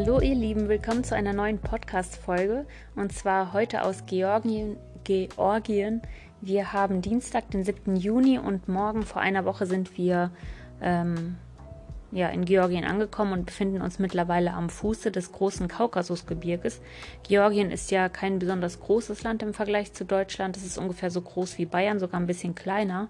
Hallo ihr Lieben, willkommen zu einer neuen Podcast-Folge und zwar heute aus Georgien. Georgien. Wir haben Dienstag, den 7. Juni und morgen vor einer Woche sind wir ähm, ja, in Georgien angekommen und befinden uns mittlerweile am Fuße des großen Kaukasusgebirges. Georgien ist ja kein besonders großes Land im Vergleich zu Deutschland. Es ist ungefähr so groß wie Bayern, sogar ein bisschen kleiner.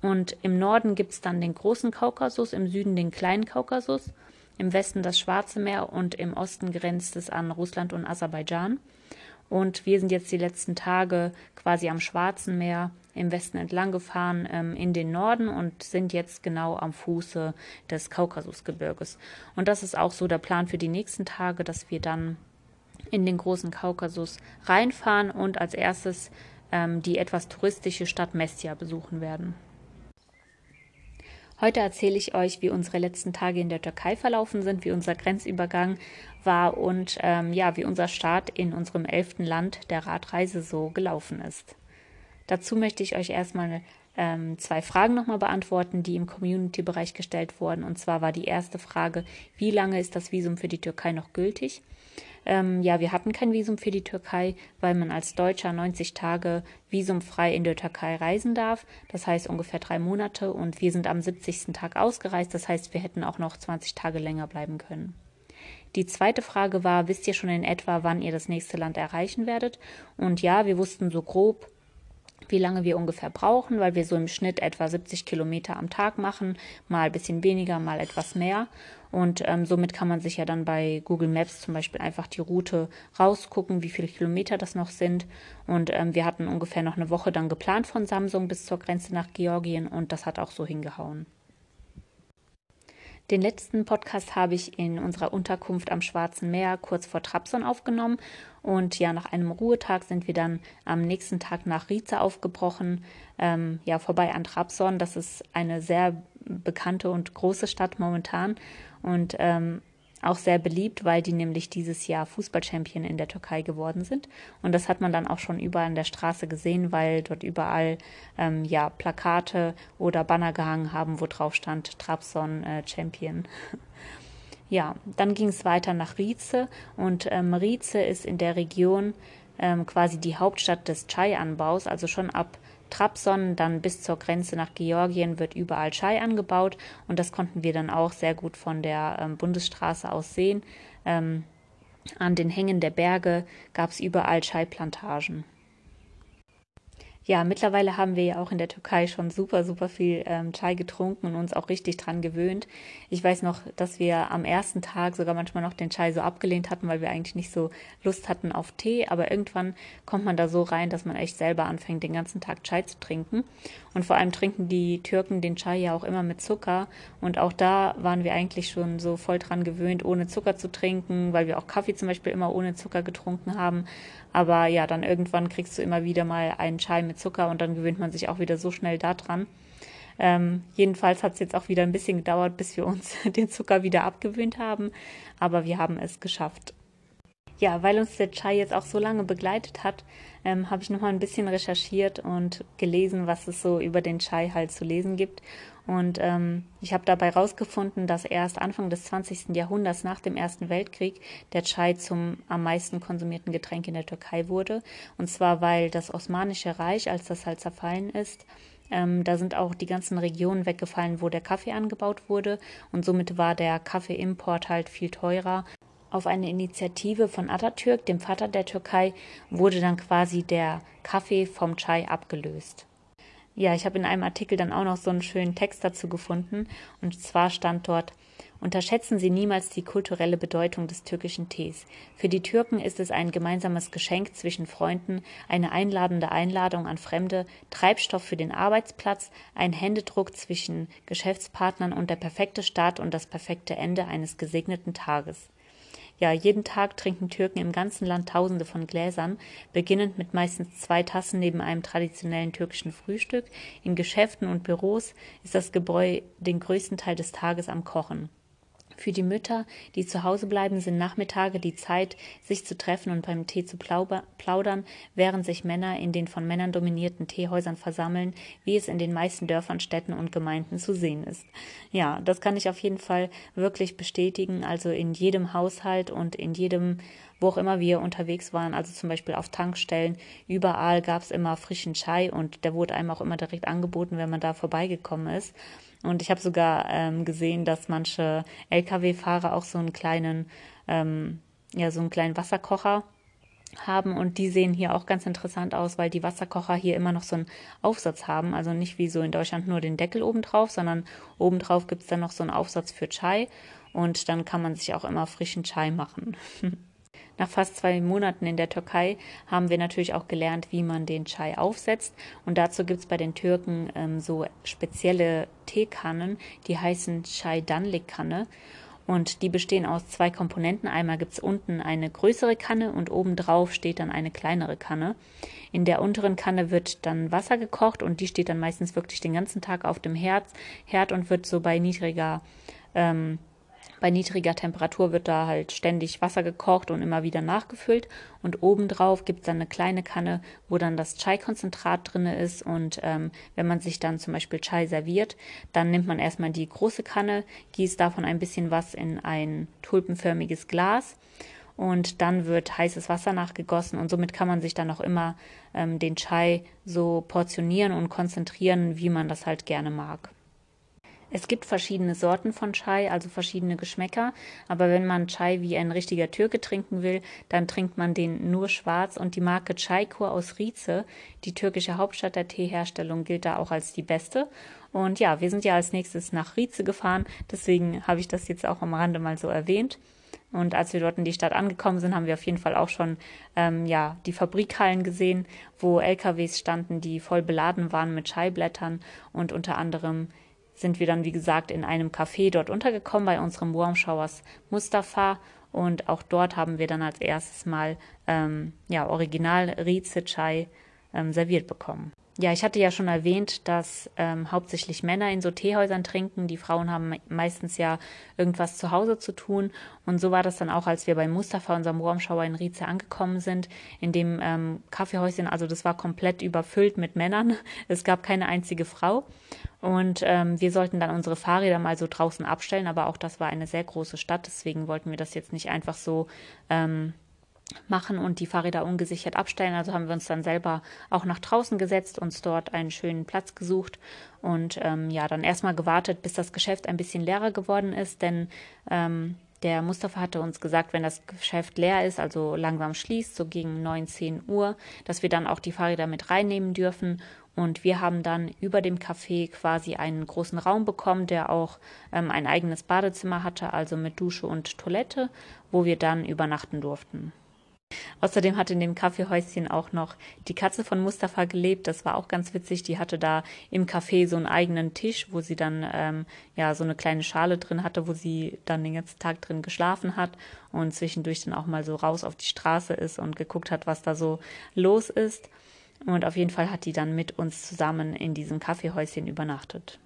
Und im Norden gibt es dann den großen Kaukasus, im Süden den kleinen Kaukasus im Westen das Schwarze Meer und im Osten grenzt es an Russland und Aserbaidschan. Und wir sind jetzt die letzten Tage quasi am Schwarzen Meer im Westen entlang gefahren ähm, in den Norden und sind jetzt genau am Fuße des Kaukasusgebirges. Und das ist auch so der Plan für die nächsten Tage, dass wir dann in den großen Kaukasus reinfahren und als erstes ähm, die etwas touristische Stadt Mestia besuchen werden. Heute erzähle ich euch, wie unsere letzten Tage in der Türkei verlaufen sind, wie unser Grenzübergang war und ähm, ja, wie unser Start in unserem elften Land der Radreise so gelaufen ist. Dazu möchte ich euch erstmal ähm, zwei Fragen nochmal beantworten, die im Community-Bereich gestellt wurden. Und zwar war die erste Frage, wie lange ist das Visum für die Türkei noch gültig? Ähm, ja, wir hatten kein Visum für die Türkei, weil man als Deutscher 90 Tage visumfrei in der Türkei reisen darf. Das heißt ungefähr drei Monate. Und wir sind am 70. Tag ausgereist. Das heißt, wir hätten auch noch 20 Tage länger bleiben können. Die zweite Frage war, wisst ihr schon in etwa, wann ihr das nächste Land erreichen werdet? Und ja, wir wussten so grob, wie lange wir ungefähr brauchen, weil wir so im Schnitt etwa 70 Kilometer am Tag machen, mal ein bisschen weniger, mal etwas mehr. Und ähm, somit kann man sich ja dann bei Google Maps zum Beispiel einfach die Route rausgucken, wie viele Kilometer das noch sind. Und ähm, wir hatten ungefähr noch eine Woche dann geplant von Samsung bis zur Grenze nach Georgien und das hat auch so hingehauen. Den letzten Podcast habe ich in unserer Unterkunft am Schwarzen Meer kurz vor Trabzon aufgenommen. Und ja, nach einem Ruhetag sind wir dann am nächsten Tag nach Rize aufgebrochen, ähm, ja, vorbei an Trabzon. Das ist eine sehr bekannte und große Stadt momentan. Und ähm, auch sehr beliebt, weil die nämlich dieses Jahr Fußballchampion in der Türkei geworden sind. Und das hat man dann auch schon überall an der Straße gesehen, weil dort überall ähm, ja Plakate oder Banner gehangen haben, wo drauf stand Trabzon äh, Champion. ja, dann ging es weiter nach Rize und ähm, Rize ist in der Region ähm, quasi die Hauptstadt des Chai-Anbaus, also schon ab Trabzon, dann bis zur Grenze nach Georgien wird überall Chai angebaut und das konnten wir dann auch sehr gut von der ähm, Bundesstraße aus sehen. Ähm, an den Hängen der Berge gab es überall Chai-Plantagen ja, mittlerweile haben wir ja auch in der Türkei schon super, super viel ähm, Chai getrunken und uns auch richtig dran gewöhnt. Ich weiß noch, dass wir am ersten Tag sogar manchmal noch den Chai so abgelehnt hatten, weil wir eigentlich nicht so Lust hatten auf Tee. Aber irgendwann kommt man da so rein, dass man echt selber anfängt, den ganzen Tag Chai zu trinken. Und vor allem trinken die Türken den Chai ja auch immer mit Zucker. Und auch da waren wir eigentlich schon so voll dran gewöhnt, ohne Zucker zu trinken, weil wir auch Kaffee zum Beispiel immer ohne Zucker getrunken haben. Aber ja, dann irgendwann kriegst du immer wieder mal einen Chai mit Zucker und dann gewöhnt man sich auch wieder so schnell daran. Ähm, jedenfalls hat es jetzt auch wieder ein bisschen gedauert, bis wir uns den Zucker wieder abgewöhnt haben, aber wir haben es geschafft. Ja, weil uns der Chai jetzt auch so lange begleitet hat, ähm, habe ich nochmal ein bisschen recherchiert und gelesen, was es so über den Chai halt zu lesen gibt. Und ähm, ich habe dabei herausgefunden, dass erst Anfang des 20. Jahrhunderts nach dem Ersten Weltkrieg der Chai zum am meisten konsumierten Getränk in der Türkei wurde. Und zwar, weil das Osmanische Reich, als das halt zerfallen ist, ähm, da sind auch die ganzen Regionen weggefallen, wo der Kaffee angebaut wurde. Und somit war der Kaffeeimport halt viel teurer auf eine Initiative von Atatürk, dem Vater der Türkei, wurde dann quasi der Kaffee vom Chai abgelöst. Ja, ich habe in einem Artikel dann auch noch so einen schönen Text dazu gefunden. Und zwar stand dort, Unterschätzen Sie niemals die kulturelle Bedeutung des türkischen Tees. Für die Türken ist es ein gemeinsames Geschenk zwischen Freunden, eine einladende Einladung an Fremde, Treibstoff für den Arbeitsplatz, ein Händedruck zwischen Geschäftspartnern und der perfekte Start und das perfekte Ende eines gesegneten Tages. Ja, jeden Tag trinken Türken im ganzen Land Tausende von Gläsern, beginnend mit meistens zwei Tassen neben einem traditionellen türkischen Frühstück. In Geschäften und Büros ist das Gebräu den größten Teil des Tages am Kochen. Für die Mütter, die zu Hause bleiben, sind Nachmittage die Zeit, sich zu treffen und beim Tee zu plaudern, während sich Männer in den von Männern dominierten Teehäusern versammeln, wie es in den meisten Dörfern, Städten und Gemeinden zu sehen ist. Ja, das kann ich auf jeden Fall wirklich bestätigen. Also in jedem Haushalt und in jedem wo auch immer wir unterwegs waren, also zum Beispiel auf Tankstellen, überall gab es immer frischen Chai und der wurde einem auch immer direkt angeboten, wenn man da vorbeigekommen ist. Und ich habe sogar ähm, gesehen, dass manche Lkw-Fahrer auch so einen kleinen, ähm, ja, so einen kleinen Wasserkocher haben. Und die sehen hier auch ganz interessant aus, weil die Wasserkocher hier immer noch so einen Aufsatz haben, also nicht wie so in Deutschland nur den Deckel obendrauf, sondern obendrauf gibt es dann noch so einen Aufsatz für Chai. Und dann kann man sich auch immer frischen Chai machen. Nach fast zwei Monaten in der Türkei haben wir natürlich auch gelernt, wie man den Chai aufsetzt. Und dazu gibt es bei den Türken ähm, so spezielle Teekannen, die heißen Chai Danlik Kanne. Und die bestehen aus zwei Komponenten. Einmal gibt es unten eine größere Kanne und obendrauf steht dann eine kleinere Kanne. In der unteren Kanne wird dann Wasser gekocht und die steht dann meistens wirklich den ganzen Tag auf dem Herd, Herd und wird so bei niedriger ähm, bei niedriger Temperatur wird da halt ständig Wasser gekocht und immer wieder nachgefüllt. Und obendrauf gibt es dann eine kleine Kanne, wo dann das Chai-Konzentrat drin ist. Und ähm, wenn man sich dann zum Beispiel Chai serviert, dann nimmt man erstmal die große Kanne, gießt davon ein bisschen was in ein tulpenförmiges Glas und dann wird heißes Wasser nachgegossen und somit kann man sich dann auch immer ähm, den Chai so portionieren und konzentrieren, wie man das halt gerne mag. Es gibt verschiedene Sorten von Chai, also verschiedene Geschmäcker, aber wenn man Chai wie ein richtiger Türke trinken will, dann trinkt man den nur schwarz und die Marke Chaikur aus Rize, die türkische Hauptstadt der Teeherstellung, gilt da auch als die beste. Und ja, wir sind ja als nächstes nach Rize gefahren, deswegen habe ich das jetzt auch am Rande mal so erwähnt. Und als wir dort in die Stadt angekommen sind, haben wir auf jeden Fall auch schon ähm, ja, die Fabrikhallen gesehen, wo LKWs standen, die voll beladen waren mit Scheiblättern und unter anderem sind wir dann, wie gesagt, in einem Café dort untergekommen bei unserem Warm Showers Mustafa. Und auch dort haben wir dann als erstes Mal ähm, ja, Original Rize Chai ähm, serviert bekommen. Ja, ich hatte ja schon erwähnt, dass ähm, hauptsächlich Männer in so Teehäusern trinken. Die Frauen haben meistens ja irgendwas zu Hause zu tun. Und so war das dann auch, als wir bei Mustafa, unserem Warmschauer in Rize, angekommen sind. In dem ähm, Kaffeehäuschen, also das war komplett überfüllt mit Männern. Es gab keine einzige Frau. Und ähm, wir sollten dann unsere Fahrräder mal so draußen abstellen. Aber auch das war eine sehr große Stadt. Deswegen wollten wir das jetzt nicht einfach so. Ähm, machen und die Fahrräder ungesichert abstellen. Also haben wir uns dann selber auch nach draußen gesetzt, uns dort einen schönen Platz gesucht und ähm, ja, dann erstmal gewartet, bis das Geschäft ein bisschen leerer geworden ist, denn ähm, der Mustafa hatte uns gesagt, wenn das Geschäft leer ist, also langsam schließt, so gegen 19 Uhr, dass wir dann auch die Fahrräder mit reinnehmen dürfen. Und wir haben dann über dem Café quasi einen großen Raum bekommen, der auch ähm, ein eigenes Badezimmer hatte, also mit Dusche und Toilette, wo wir dann übernachten durften. Außerdem hat in dem Kaffeehäuschen auch noch die Katze von Mustafa gelebt. Das war auch ganz witzig. Die hatte da im Café so einen eigenen Tisch, wo sie dann ähm, ja so eine kleine Schale drin hatte, wo sie dann den ganzen Tag drin geschlafen hat und zwischendurch dann auch mal so raus auf die Straße ist und geguckt hat, was da so los ist. Und auf jeden Fall hat die dann mit uns zusammen in diesem Kaffeehäuschen übernachtet.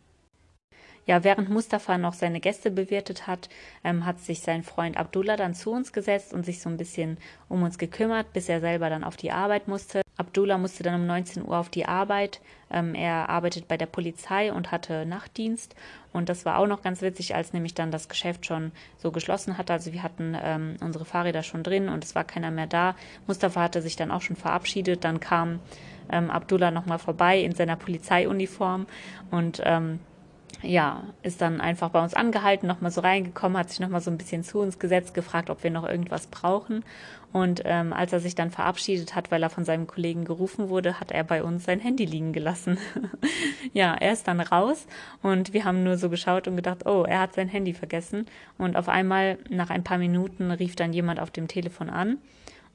Ja, während Mustafa noch seine Gäste bewirtet hat, ähm, hat sich sein Freund Abdullah dann zu uns gesetzt und sich so ein bisschen um uns gekümmert, bis er selber dann auf die Arbeit musste. Abdullah musste dann um 19 Uhr auf die Arbeit. Ähm, er arbeitet bei der Polizei und hatte Nachtdienst. Und das war auch noch ganz witzig, als nämlich dann das Geschäft schon so geschlossen hatte. Also wir hatten ähm, unsere Fahrräder schon drin und es war keiner mehr da. Mustafa hatte sich dann auch schon verabschiedet. Dann kam ähm, Abdullah nochmal vorbei in seiner Polizeiuniform und ähm, ja, ist dann einfach bei uns angehalten, nochmal so reingekommen, hat sich nochmal so ein bisschen zu uns gesetzt, gefragt, ob wir noch irgendwas brauchen. Und ähm, als er sich dann verabschiedet hat, weil er von seinem Kollegen gerufen wurde, hat er bei uns sein Handy liegen gelassen. ja, er ist dann raus und wir haben nur so geschaut und gedacht, oh, er hat sein Handy vergessen. Und auf einmal, nach ein paar Minuten, rief dann jemand auf dem Telefon an.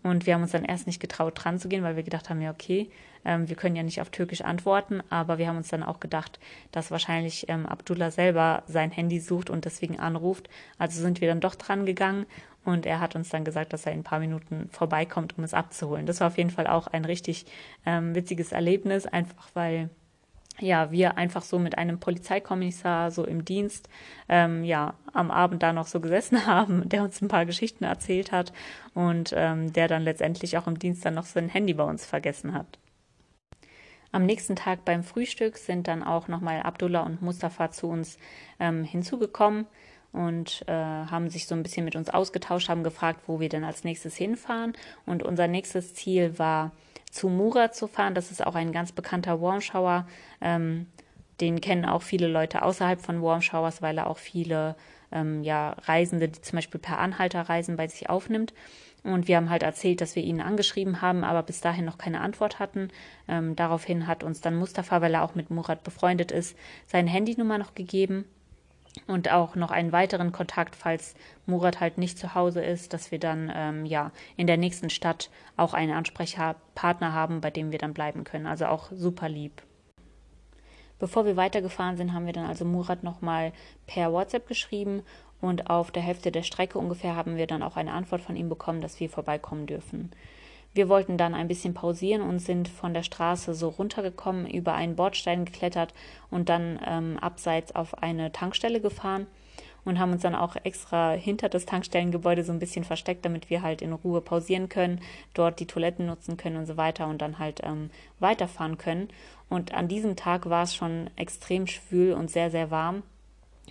Und wir haben uns dann erst nicht getraut, dran zu gehen, weil wir gedacht haben, ja, okay, wir können ja nicht auf Türkisch antworten, aber wir haben uns dann auch gedacht, dass wahrscheinlich ähm, Abdullah selber sein Handy sucht und deswegen anruft. Also sind wir dann doch dran gegangen und er hat uns dann gesagt, dass er in ein paar Minuten vorbeikommt, um es abzuholen. Das war auf jeden Fall auch ein richtig ähm, witziges Erlebnis, einfach weil ja, wir einfach so mit einem Polizeikommissar so im Dienst, ähm, ja, am Abend da noch so gesessen haben, der uns ein paar Geschichten erzählt hat und ähm, der dann letztendlich auch im Dienst dann noch sein Handy bei uns vergessen hat. Am nächsten Tag beim Frühstück sind dann auch nochmal Abdullah und Mustafa zu uns ähm, hinzugekommen und äh, haben sich so ein bisschen mit uns ausgetauscht, haben gefragt, wo wir denn als nächstes hinfahren. Und unser nächstes Ziel war zu Mura zu fahren. Das ist auch ein ganz bekannter Warmshower. Ähm, den kennen auch viele Leute außerhalb von Warmshowers, weil er auch viele ähm, ja, Reisende, die zum Beispiel per Anhalter reisen, bei sich aufnimmt. Und wir haben halt erzählt, dass wir ihn angeschrieben haben, aber bis dahin noch keine Antwort hatten. Ähm, daraufhin hat uns dann Mustafa, weil er auch mit Murat befreundet ist, seine Handynummer noch gegeben und auch noch einen weiteren Kontakt, falls Murat halt nicht zu Hause ist, dass wir dann ähm, ja in der nächsten Stadt auch einen Ansprechpartner haben, bei dem wir dann bleiben können. Also auch super lieb. Bevor wir weitergefahren sind, haben wir dann also Murat nochmal per WhatsApp geschrieben und auf der Hälfte der Strecke ungefähr haben wir dann auch eine Antwort von ihm bekommen, dass wir vorbeikommen dürfen. Wir wollten dann ein bisschen pausieren und sind von der Straße so runtergekommen, über einen Bordstein geklettert und dann ähm, abseits auf eine Tankstelle gefahren und haben uns dann auch extra hinter das Tankstellengebäude so ein bisschen versteckt, damit wir halt in Ruhe pausieren können, dort die Toiletten nutzen können und so weiter und dann halt ähm, weiterfahren können. Und an diesem Tag war es schon extrem schwül und sehr, sehr warm.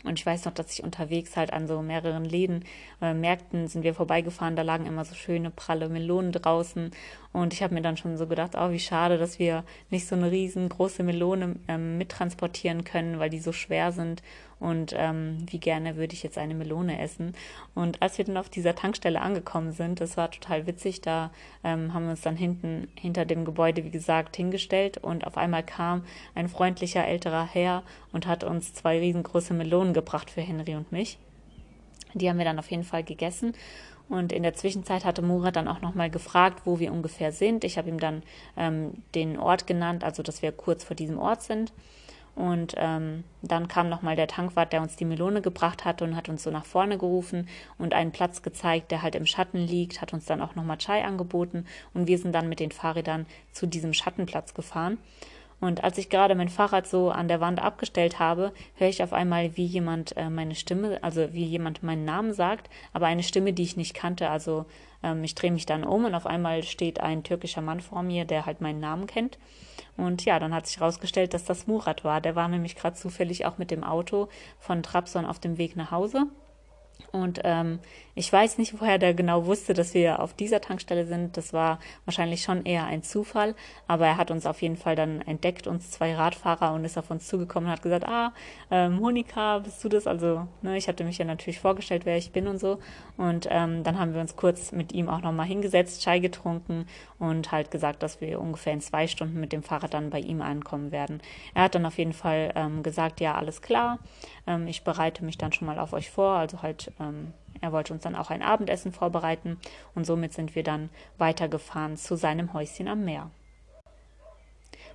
Und ich weiß noch, dass ich unterwegs halt an so mehreren Läden, äh, Märkten sind wir vorbeigefahren, da lagen immer so schöne pralle Melonen draußen. Und ich habe mir dann schon so gedacht, oh, wie schade, dass wir nicht so eine riesengroße Melone ähm, mittransportieren können, weil die so schwer sind und ähm, wie gerne würde ich jetzt eine Melone essen. Und als wir dann auf dieser Tankstelle angekommen sind, das war total witzig, da ähm, haben wir uns dann hinten hinter dem Gebäude, wie gesagt, hingestellt und auf einmal kam ein freundlicher älterer Herr und hat uns zwei riesengroße Melonen gebracht für Henry und mich. Die haben wir dann auf jeden Fall gegessen. Und in der Zwischenzeit hatte Murat dann auch nochmal gefragt, wo wir ungefähr sind. Ich habe ihm dann ähm, den Ort genannt, also dass wir kurz vor diesem Ort sind. Und ähm, dann kam nochmal der Tankwart, der uns die Melone gebracht hat und hat uns so nach vorne gerufen und einen Platz gezeigt, der halt im Schatten liegt, hat uns dann auch nochmal Chai angeboten und wir sind dann mit den Fahrrädern zu diesem Schattenplatz gefahren. Und als ich gerade mein Fahrrad so an der Wand abgestellt habe, höre ich auf einmal, wie jemand äh, meine Stimme, also wie jemand meinen Namen sagt, aber eine Stimme, die ich nicht kannte. Also ähm, ich drehe mich dann um und auf einmal steht ein türkischer Mann vor mir, der halt meinen Namen kennt. Und ja, dann hat sich herausgestellt, dass das Murat war. Der war nämlich gerade zufällig auch mit dem Auto von Trabzon auf dem Weg nach Hause. Und ähm, ich weiß nicht, woher der genau wusste, dass wir auf dieser Tankstelle sind. Das war wahrscheinlich schon eher ein Zufall. Aber er hat uns auf jeden Fall dann entdeckt, uns zwei Radfahrer, und ist auf uns zugekommen und hat gesagt, ah, äh, Monika, bist du das? Also, ne, ich hatte mich ja natürlich vorgestellt, wer ich bin und so. Und ähm, dann haben wir uns kurz mit ihm auch nochmal hingesetzt, Chai getrunken und halt gesagt, dass wir ungefähr in zwei Stunden mit dem Fahrrad dann bei ihm ankommen werden. Er hat dann auf jeden Fall ähm, gesagt, ja, alles klar. Ähm, ich bereite mich dann schon mal auf euch vor. Also halt, ähm, er wollte uns dann auch ein Abendessen vorbereiten und somit sind wir dann weitergefahren zu seinem Häuschen am Meer.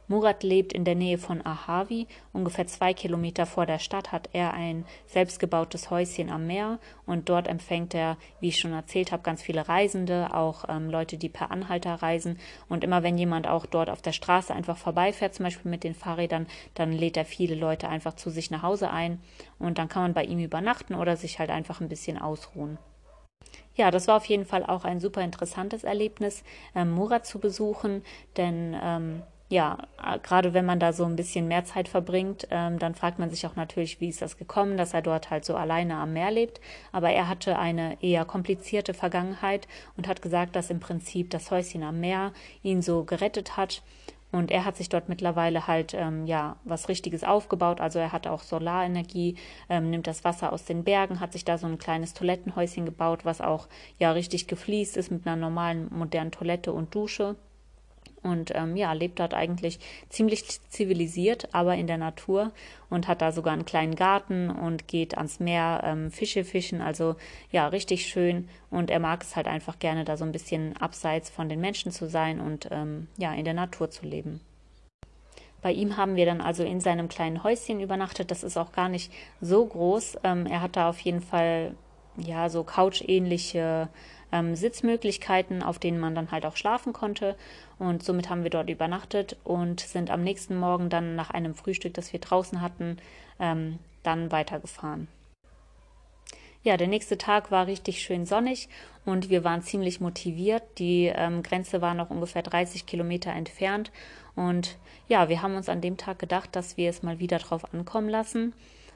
Murat lebt in der Nähe von Ahavi, ungefähr zwei Kilometer vor der Stadt hat er ein selbstgebautes Häuschen am Meer und dort empfängt er, wie ich schon erzählt habe, ganz viele Reisende, auch ähm, Leute, die per Anhalter reisen. Und immer wenn jemand auch dort auf der Straße einfach vorbeifährt, zum Beispiel mit den Fahrrädern, dann lädt er viele Leute einfach zu sich nach Hause ein und dann kann man bei ihm übernachten oder sich halt einfach ein bisschen ausruhen. Ja, das war auf jeden Fall auch ein super interessantes Erlebnis, ähm, Murat zu besuchen, denn ähm, ja, gerade wenn man da so ein bisschen mehr Zeit verbringt, ähm, dann fragt man sich auch natürlich, wie ist das gekommen, dass er dort halt so alleine am Meer lebt. Aber er hatte eine eher komplizierte Vergangenheit und hat gesagt, dass im Prinzip das Häuschen am Meer ihn so gerettet hat. Und er hat sich dort mittlerweile halt ähm, ja was Richtiges aufgebaut. Also er hat auch Solarenergie, ähm, nimmt das Wasser aus den Bergen, hat sich da so ein kleines Toilettenhäuschen gebaut, was auch ja richtig gefliest ist mit einer normalen modernen Toilette und Dusche und ähm, ja, lebt dort eigentlich ziemlich zivilisiert, aber in der Natur und hat da sogar einen kleinen Garten und geht ans Meer ähm, Fische fischen, also ja, richtig schön und er mag es halt einfach gerne, da so ein bisschen abseits von den Menschen zu sein und ähm, ja, in der Natur zu leben. Bei ihm haben wir dann also in seinem kleinen Häuschen übernachtet. Das ist auch gar nicht so groß. Ähm, er hat da auf jeden Fall ja, so Couch-ähnliche ähm, Sitzmöglichkeiten, auf denen man dann halt auch schlafen konnte. Und somit haben wir dort übernachtet und sind am nächsten Morgen dann nach einem Frühstück, das wir draußen hatten, ähm, dann weitergefahren. Ja, der nächste Tag war richtig schön sonnig und wir waren ziemlich motiviert. Die ähm, Grenze war noch ungefähr 30 Kilometer entfernt. Und ja, wir haben uns an dem Tag gedacht, dass wir es mal wieder drauf ankommen lassen.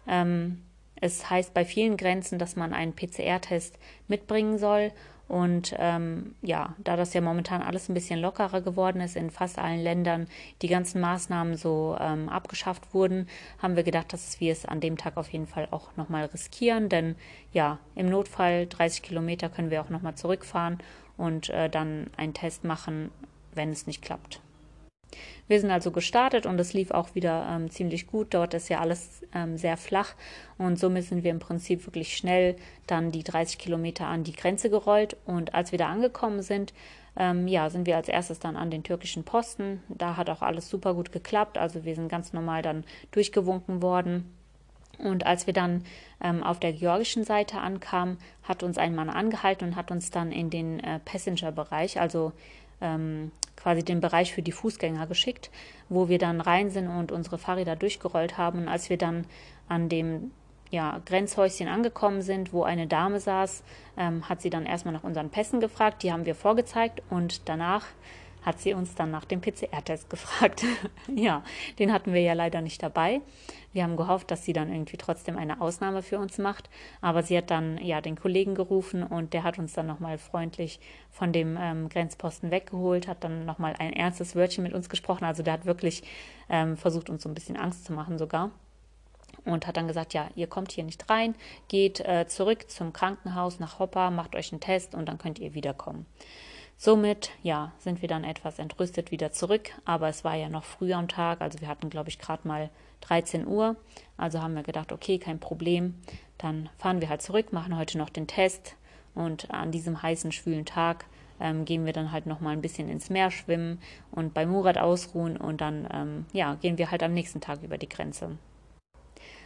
Ähm, es heißt bei vielen Grenzen, dass man einen PCR-Test mitbringen soll. Und ähm, ja, da das ja momentan alles ein bisschen lockerer geworden ist in fast allen Ländern, die ganzen Maßnahmen so ähm, abgeschafft wurden, haben wir gedacht, dass wir es an dem Tag auf jeden Fall auch nochmal riskieren. Denn ja, im Notfall 30 Kilometer können wir auch nochmal zurückfahren und äh, dann einen Test machen, wenn es nicht klappt. Wir sind also gestartet und es lief auch wieder ähm, ziemlich gut. Dort ist ja alles ähm, sehr flach und somit sind wir im Prinzip wirklich schnell dann die 30 Kilometer an die Grenze gerollt. Und als wir da angekommen sind, ähm, ja, sind wir als erstes dann an den türkischen Posten. Da hat auch alles super gut geklappt. Also wir sind ganz normal dann durchgewunken worden. Und als wir dann ähm, auf der georgischen Seite ankamen, hat uns ein Mann angehalten und hat uns dann in den äh, Passenger-Bereich, also ähm, quasi den Bereich für die Fußgänger geschickt, wo wir dann rein sind und unsere Fahrräder durchgerollt haben. Und als wir dann an dem ja, Grenzhäuschen angekommen sind, wo eine Dame saß, ähm, hat sie dann erstmal nach unseren Pässen gefragt. Die haben wir vorgezeigt und danach hat sie uns dann nach dem PCR-Test gefragt. ja, den hatten wir ja leider nicht dabei. Wir haben gehofft, dass sie dann irgendwie trotzdem eine Ausnahme für uns macht. Aber sie hat dann ja den Kollegen gerufen und der hat uns dann nochmal freundlich von dem ähm, Grenzposten weggeholt, hat dann nochmal ein ernstes Wörtchen mit uns gesprochen. Also der hat wirklich ähm, versucht, uns so ein bisschen Angst zu machen sogar und hat dann gesagt, ja, ihr kommt hier nicht rein, geht äh, zurück zum Krankenhaus nach Hoppa, macht euch einen Test und dann könnt ihr wiederkommen. Somit, ja, sind wir dann etwas entrüstet wieder zurück, aber es war ja noch früh am Tag, also wir hatten, glaube ich, gerade mal 13 Uhr, also haben wir gedacht, okay, kein Problem, dann fahren wir halt zurück, machen heute noch den Test. Und an diesem heißen, schwülen Tag ähm, gehen wir dann halt noch mal ein bisschen ins Meer schwimmen und bei Murat ausruhen. Und dann, ähm, ja, gehen wir halt am nächsten Tag über die Grenze.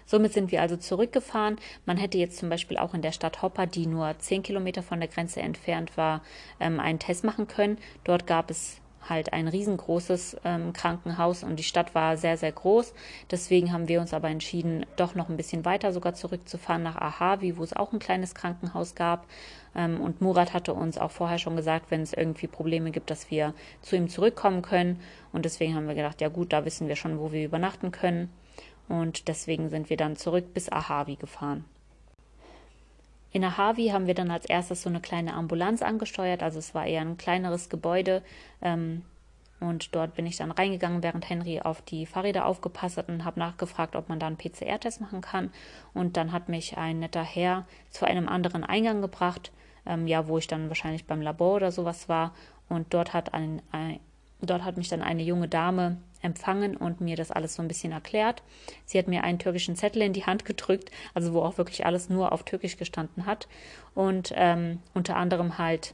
Somit sind wir also zurückgefahren. Man hätte jetzt zum Beispiel auch in der Stadt Hopper, die nur 10 Kilometer von der Grenze entfernt war, ähm, einen Test machen können. Dort gab es halt ein riesengroßes ähm, Krankenhaus und die Stadt war sehr, sehr groß. Deswegen haben wir uns aber entschieden, doch noch ein bisschen weiter sogar zurückzufahren nach Ahavi, wo es auch ein kleines Krankenhaus gab. Ähm, und Murat hatte uns auch vorher schon gesagt, wenn es irgendwie Probleme gibt, dass wir zu ihm zurückkommen können. Und deswegen haben wir gedacht, ja gut, da wissen wir schon, wo wir übernachten können und deswegen sind wir dann zurück bis Ahavi gefahren. In Ahavi haben wir dann als erstes so eine kleine Ambulanz angesteuert, also es war eher ein kleineres Gebäude. Ähm, und dort bin ich dann reingegangen, während Henry auf die Fahrräder aufgepasst hat und habe nachgefragt, ob man da einen PCR-Test machen kann. Und dann hat mich ein netter Herr zu einem anderen Eingang gebracht, ähm, ja, wo ich dann wahrscheinlich beim Labor oder sowas war. Und dort hat, ein, ein dort hat mich dann eine junge Dame empfangen und mir das alles so ein bisschen erklärt. Sie hat mir einen türkischen Zettel in die Hand gedrückt, also wo auch wirklich alles nur auf Türkisch gestanden hat. Und ähm, unter anderem halt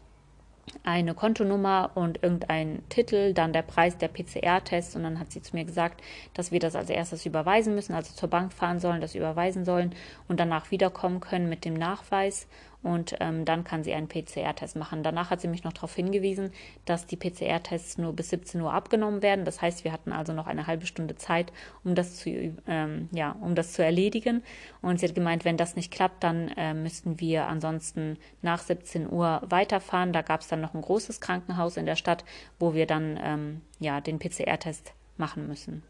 eine Kontonummer und irgendein Titel, dann der Preis der PCR-Tests und dann hat sie zu mir gesagt, dass wir das als erstes überweisen müssen, also zur Bank fahren sollen, das überweisen sollen und danach wiederkommen können mit dem Nachweis und ähm, dann kann sie einen PCR-Test machen. Danach hat sie mich noch darauf hingewiesen, dass die PCR-Tests nur bis 17 Uhr abgenommen werden. Das heißt, wir hatten also noch eine halbe Stunde Zeit, um das zu, ähm, ja, um das zu erledigen. Und sie hat gemeint, wenn das nicht klappt, dann äh, müssten wir ansonsten nach 17 Uhr weiterfahren. Da gab es dann noch ein großes Krankenhaus in der Stadt, wo wir dann ähm, ja, den PCR-Test machen müssen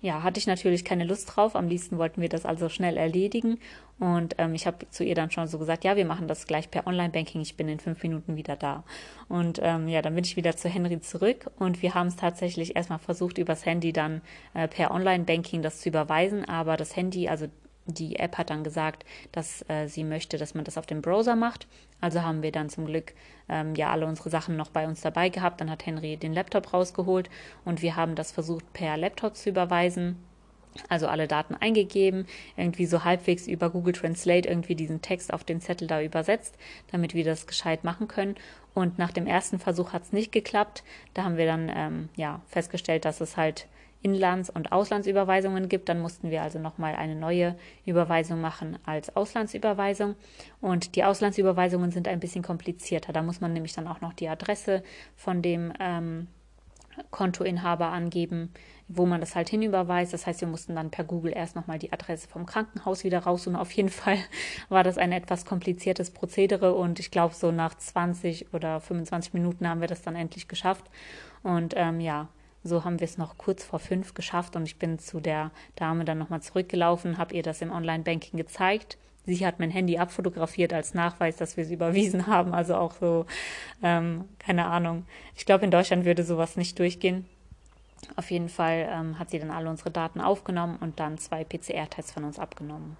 ja, hatte ich natürlich keine Lust drauf. Am liebsten wollten wir das also schnell erledigen. Und ähm, ich habe zu ihr dann schon so gesagt, ja, wir machen das gleich per Online-Banking. Ich bin in fünf Minuten wieder da. Und ähm, ja, dann bin ich wieder zu Henry zurück. Und wir haben es tatsächlich erstmal versucht, übers Handy dann äh, per Online-Banking das zu überweisen. Aber das Handy, also die App hat dann gesagt, dass äh, sie möchte, dass man das auf dem Browser macht. Also haben wir dann zum Glück ähm, ja alle unsere Sachen noch bei uns dabei gehabt. Dann hat Henry den Laptop rausgeholt und wir haben das versucht per Laptop zu überweisen. Also alle Daten eingegeben, irgendwie so halbwegs über Google Translate irgendwie diesen Text auf den Zettel da übersetzt, damit wir das gescheit machen können. Und nach dem ersten Versuch hat es nicht geklappt. Da haben wir dann ähm, ja festgestellt, dass es halt Inlands- und Auslandsüberweisungen gibt. Dann mussten wir also nochmal eine neue Überweisung machen als Auslandsüberweisung. Und die Auslandsüberweisungen sind ein bisschen komplizierter. Da muss man nämlich dann auch noch die Adresse von dem ähm, Kontoinhaber angeben, wo man das halt hinüberweist. Das heißt, wir mussten dann per Google erst nochmal die Adresse vom Krankenhaus wieder raussuchen. Auf jeden Fall war das ein etwas kompliziertes Prozedere und ich glaube, so nach 20 oder 25 Minuten haben wir das dann endlich geschafft. Und ähm, ja, so haben wir es noch kurz vor fünf geschafft und ich bin zu der Dame dann nochmal zurückgelaufen, habe ihr das im Online-Banking gezeigt. Sie hat mein Handy abfotografiert als Nachweis, dass wir es überwiesen haben. Also auch so, ähm, keine Ahnung. Ich glaube, in Deutschland würde sowas nicht durchgehen. Auf jeden Fall ähm, hat sie dann alle unsere Daten aufgenommen und dann zwei PCR-Tests von uns abgenommen.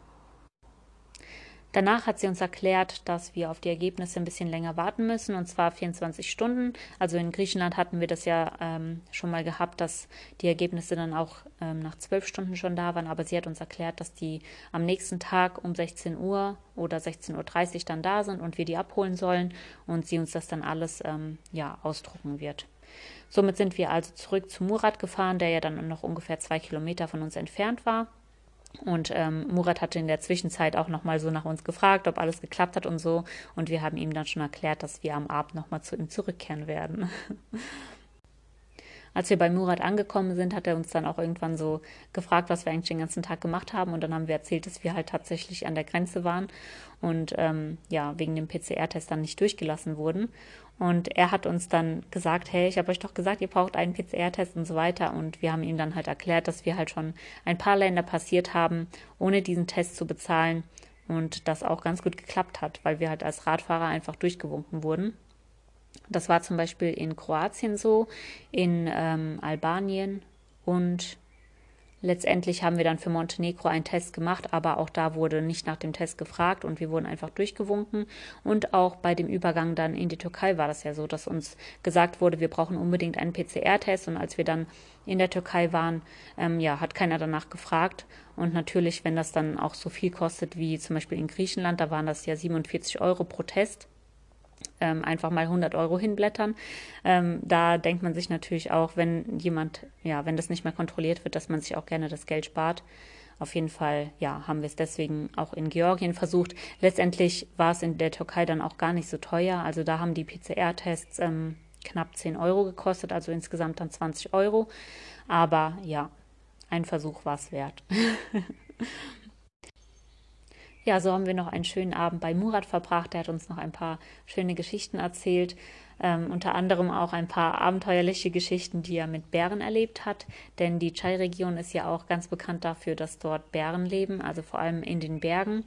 Danach hat sie uns erklärt, dass wir auf die Ergebnisse ein bisschen länger warten müssen, und zwar 24 Stunden. Also in Griechenland hatten wir das ja ähm, schon mal gehabt, dass die Ergebnisse dann auch ähm, nach zwölf Stunden schon da waren. Aber sie hat uns erklärt, dass die am nächsten Tag um 16 Uhr oder 16.30 Uhr dann da sind und wir die abholen sollen und sie uns das dann alles ähm, ja, ausdrucken wird. Somit sind wir also zurück zu Murat gefahren, der ja dann noch ungefähr zwei Kilometer von uns entfernt war. Und ähm, Murat hatte in der Zwischenzeit auch nochmal so nach uns gefragt, ob alles geklappt hat und so. Und wir haben ihm dann schon erklärt, dass wir am Abend nochmal zu ihm zurückkehren werden. Als wir bei Murat angekommen sind, hat er uns dann auch irgendwann so gefragt, was wir eigentlich den ganzen Tag gemacht haben. Und dann haben wir erzählt, dass wir halt tatsächlich an der Grenze waren und ähm, ja, wegen dem PCR-Test dann nicht durchgelassen wurden. Und er hat uns dann gesagt, hey, ich habe euch doch gesagt, ihr braucht einen PCR-Test und so weiter. Und wir haben ihm dann halt erklärt, dass wir halt schon ein paar Länder passiert haben, ohne diesen Test zu bezahlen. Und das auch ganz gut geklappt hat, weil wir halt als Radfahrer einfach durchgewunken wurden. Das war zum Beispiel in Kroatien so, in ähm, Albanien und Letztendlich haben wir dann für Montenegro einen Test gemacht, aber auch da wurde nicht nach dem Test gefragt und wir wurden einfach durchgewunken. Und auch bei dem Übergang dann in die Türkei war das ja so, dass uns gesagt wurde, wir brauchen unbedingt einen PCR-Test. Und als wir dann in der Türkei waren, ähm, ja, hat keiner danach gefragt. Und natürlich, wenn das dann auch so viel kostet wie zum Beispiel in Griechenland, da waren das ja 47 Euro pro Test ähm, einfach mal 100 Euro hinblättern. Ähm, da denkt man sich natürlich auch, wenn jemand, ja, wenn das nicht mehr kontrolliert wird, dass man sich auch gerne das Geld spart. Auf jeden Fall, ja, haben wir es deswegen auch in Georgien versucht. Letztendlich war es in der Türkei dann auch gar nicht so teuer. Also da haben die PCR-Tests ähm, knapp 10 Euro gekostet, also insgesamt dann 20 Euro. Aber ja, ein Versuch war es wert. Ja, so haben wir noch einen schönen Abend bei Murat verbracht. Der hat uns noch ein paar schöne Geschichten erzählt. Ähm, unter anderem auch ein paar abenteuerliche Geschichten, die er mit Bären erlebt hat. Denn die Chai-Region ist ja auch ganz bekannt dafür, dass dort Bären leben, also vor allem in den Bergen.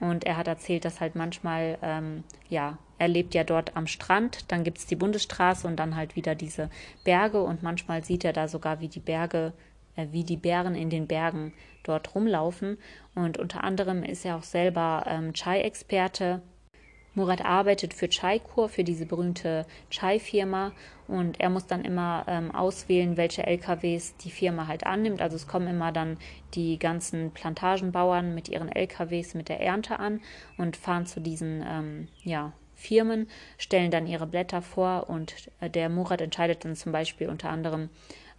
Und er hat erzählt, dass halt manchmal, ähm, ja, er lebt ja dort am Strand, dann gibt es die Bundesstraße und dann halt wieder diese Berge und manchmal sieht er da sogar, wie die Berge wie die Bären in den Bergen dort rumlaufen. Und unter anderem ist er auch selber ähm, Chai-Experte. Murat arbeitet für Chai-Kur, für diese berühmte Chai-Firma. Und er muss dann immer ähm, auswählen, welche LKWs die Firma halt annimmt. Also es kommen immer dann die ganzen Plantagenbauern mit ihren LKWs mit der Ernte an und fahren zu diesen ähm, ja, Firmen, stellen dann ihre Blätter vor und äh, der Murat entscheidet dann zum Beispiel unter anderem,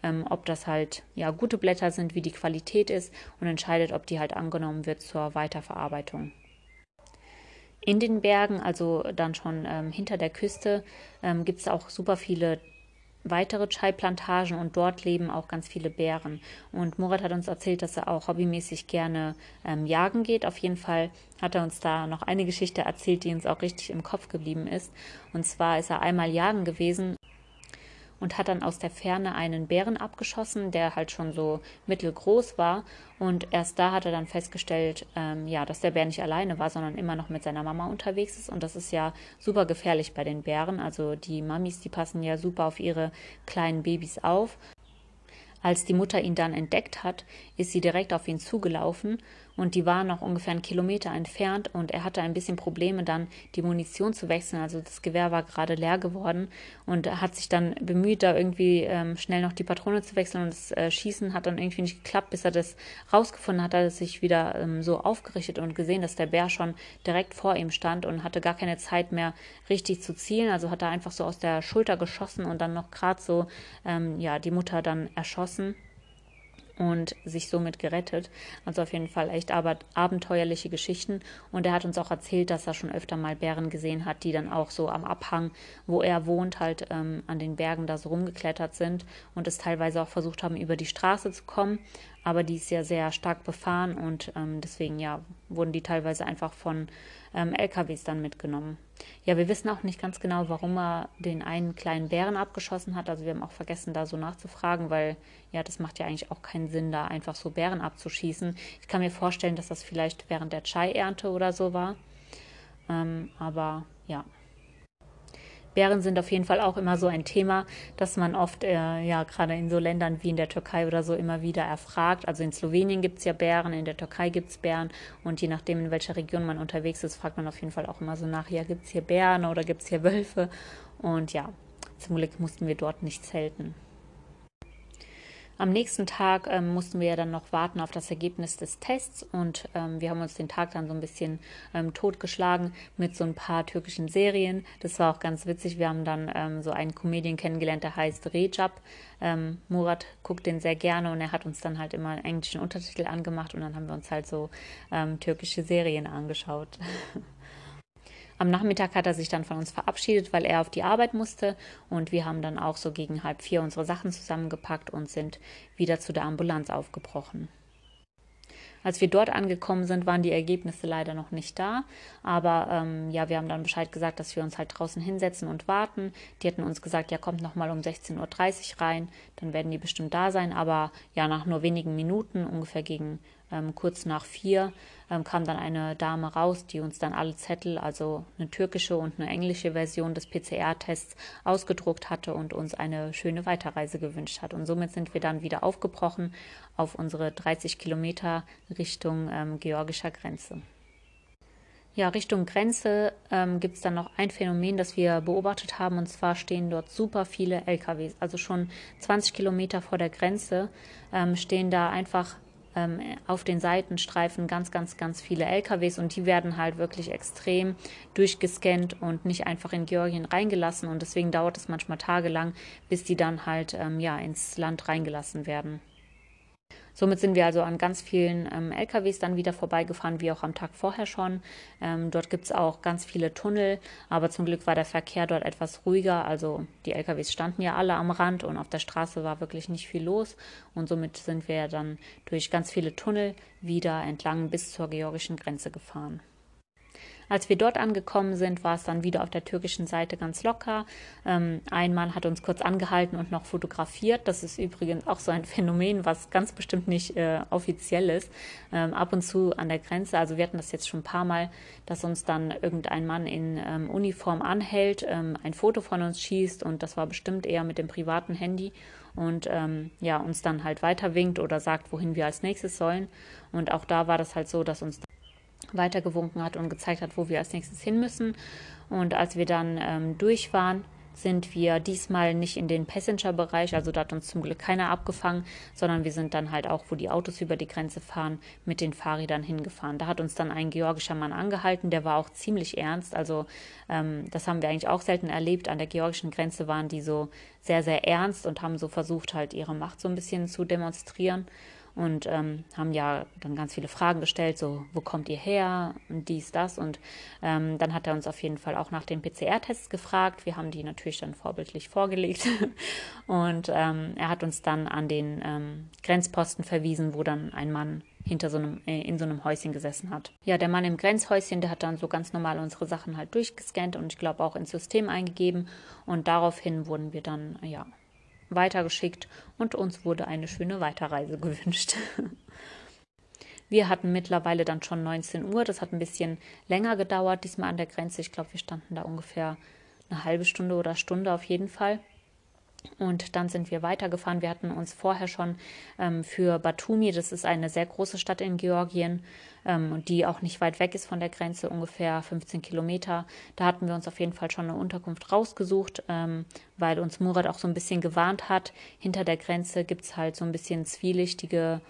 ähm, ob das halt ja gute Blätter sind, wie die Qualität ist und entscheidet, ob die halt angenommen wird zur Weiterverarbeitung. In den Bergen, also dann schon ähm, hinter der Küste, ähm, gibt es auch super viele weitere Chai-Plantagen und dort leben auch ganz viele Bären. Und Murat hat uns erzählt, dass er auch hobbymäßig gerne ähm, jagen geht. Auf jeden Fall hat er uns da noch eine Geschichte erzählt, die uns auch richtig im Kopf geblieben ist. Und zwar ist er einmal jagen gewesen und hat dann aus der Ferne einen Bären abgeschossen, der halt schon so mittelgroß war. Und erst da hat er dann festgestellt, ähm, ja, dass der Bär nicht alleine war, sondern immer noch mit seiner Mama unterwegs ist. Und das ist ja super gefährlich bei den Bären. Also die Mamis, die passen ja super auf ihre kleinen Babys auf. Als die Mutter ihn dann entdeckt hat, ist sie direkt auf ihn zugelaufen und die waren noch ungefähr einen Kilometer entfernt und er hatte ein bisschen Probleme dann die Munition zu wechseln. Also das Gewehr war gerade leer geworden und hat sich dann bemüht, da irgendwie ähm, schnell noch die Patrone zu wechseln und das äh, Schießen hat dann irgendwie nicht geklappt. Bis er das rausgefunden hat, hat er sich wieder ähm, so aufgerichtet und gesehen, dass der Bär schon direkt vor ihm stand und hatte gar keine Zeit mehr richtig zu zielen. Also hat er einfach so aus der Schulter geschossen und dann noch gerade so ähm, ja die Mutter dann erschossen. Und sich somit gerettet. Also auf jeden Fall echt aber abenteuerliche Geschichten. Und er hat uns auch erzählt, dass er schon öfter mal Bären gesehen hat, die dann auch so am Abhang, wo er wohnt, halt ähm, an den Bergen da so rumgeklettert sind und es teilweise auch versucht haben, über die Straße zu kommen. Aber die ist ja sehr stark befahren und ähm, deswegen ja wurden die teilweise einfach von ähm, LKWs dann mitgenommen. Ja, wir wissen auch nicht ganz genau, warum er den einen kleinen Bären abgeschossen hat. Also wir haben auch vergessen, da so nachzufragen, weil ja, das macht ja eigentlich auch keinen Sinn, da einfach so Bären abzuschießen. Ich kann mir vorstellen, dass das vielleicht während der Chai-Ernte oder so war. Ähm, aber ja. Bären sind auf jeden Fall auch immer so ein Thema, dass man oft, äh, ja, gerade in so Ländern wie in der Türkei oder so immer wieder erfragt. Also in Slowenien gibt es ja Bären, in der Türkei gibt es Bären und je nachdem, in welcher Region man unterwegs ist, fragt man auf jeden Fall auch immer so nach, ja, gibt es hier Bären oder gibt es hier Wölfe? Und ja, zum Glück mussten wir dort nicht zelten. Am nächsten Tag ähm, mussten wir ja dann noch warten auf das Ergebnis des Tests und ähm, wir haben uns den Tag dann so ein bisschen ähm, totgeschlagen mit so ein paar türkischen Serien. Das war auch ganz witzig. Wir haben dann ähm, so einen Comedian kennengelernt, der heißt Recep. Ähm, Murat guckt den sehr gerne und er hat uns dann halt immer englischen Untertitel angemacht und dann haben wir uns halt so ähm, türkische Serien angeschaut. Am Nachmittag hat er sich dann von uns verabschiedet, weil er auf die Arbeit musste und wir haben dann auch so gegen halb vier unsere Sachen zusammengepackt und sind wieder zu der Ambulanz aufgebrochen. Als wir dort angekommen sind, waren die Ergebnisse leider noch nicht da. Aber ähm, ja, wir haben dann Bescheid gesagt, dass wir uns halt draußen hinsetzen und warten. Die hatten uns gesagt, ja, kommt nochmal um 16.30 Uhr rein, dann werden die bestimmt da sein. Aber ja, nach nur wenigen Minuten, ungefähr gegen ähm, kurz nach vier, ähm, kam dann eine Dame raus, die uns dann alle Zettel, also eine türkische und eine englische Version des PCR-Tests ausgedruckt hatte und uns eine schöne Weiterreise gewünscht hat. Und somit sind wir dann wieder aufgebrochen auf unsere 30 Kilometer Richtung ähm, georgischer Grenze. Ja, Richtung Grenze ähm, gibt es dann noch ein Phänomen, das wir beobachtet haben, und zwar stehen dort super viele LKWs. Also schon 20 Kilometer vor der Grenze ähm, stehen da einfach ähm, auf den Seitenstreifen ganz, ganz, ganz viele LKWs und die werden halt wirklich extrem durchgescannt und nicht einfach in Georgien reingelassen und deswegen dauert es manchmal tagelang, bis die dann halt ähm, ja ins Land reingelassen werden. Somit sind wir also an ganz vielen ähm, LKWs dann wieder vorbeigefahren, wie auch am Tag vorher schon. Ähm, dort gibt es auch ganz viele Tunnel, aber zum Glück war der Verkehr dort etwas ruhiger. Also die LKWs standen ja alle am Rand und auf der Straße war wirklich nicht viel los. Und somit sind wir dann durch ganz viele Tunnel wieder entlang bis zur georgischen Grenze gefahren. Als wir dort angekommen sind, war es dann wieder auf der türkischen Seite ganz locker. Ähm, ein Mann hat uns kurz angehalten und noch fotografiert. Das ist übrigens auch so ein Phänomen, was ganz bestimmt nicht äh, offiziell ist. Ähm, ab und zu an der Grenze, also wir hatten das jetzt schon ein paar Mal, dass uns dann irgendein Mann in ähm, Uniform anhält, ähm, ein Foto von uns schießt und das war bestimmt eher mit dem privaten Handy und ähm, ja, uns dann halt weiter winkt oder sagt, wohin wir als nächstes sollen. Und auch da war das halt so, dass uns weitergewunken hat und gezeigt hat, wo wir als nächstes hin müssen. Und als wir dann ähm, durch waren, sind wir diesmal nicht in den Passenger-Bereich, also da hat uns zum Glück keiner abgefangen, sondern wir sind dann halt auch, wo die Autos über die Grenze fahren, mit den Fahrrädern hingefahren. Da hat uns dann ein georgischer Mann angehalten, der war auch ziemlich ernst. Also ähm, das haben wir eigentlich auch selten erlebt. An der georgischen Grenze waren die so sehr, sehr ernst und haben so versucht, halt ihre Macht so ein bisschen zu demonstrieren und ähm, haben ja dann ganz viele Fragen gestellt, so wo kommt ihr her und dies, das. Und ähm, dann hat er uns auf jeden Fall auch nach den PCR-Tests gefragt. Wir haben die natürlich dann vorbildlich vorgelegt. und ähm, er hat uns dann an den ähm, Grenzposten verwiesen, wo dann ein Mann hinter so einem, äh, in so einem Häuschen gesessen hat. Ja, der Mann im Grenzhäuschen, der hat dann so ganz normal unsere Sachen halt durchgescannt und ich glaube auch ins System eingegeben und daraufhin wurden wir dann, ja, weitergeschickt und uns wurde eine schöne Weiterreise gewünscht. Wir hatten mittlerweile dann schon 19 Uhr. Das hat ein bisschen länger gedauert, diesmal an der Grenze. Ich glaube, wir standen da ungefähr eine halbe Stunde oder Stunde auf jeden Fall. Und dann sind wir weitergefahren. Wir hatten uns vorher schon ähm, für Batumi, das ist eine sehr große Stadt in Georgien, ähm, die auch nicht weit weg ist von der Grenze, ungefähr 15 Kilometer. Da hatten wir uns auf jeden Fall schon eine Unterkunft rausgesucht, ähm, weil uns Murat auch so ein bisschen gewarnt hat. Hinter der Grenze gibt es halt so ein bisschen zwielichtige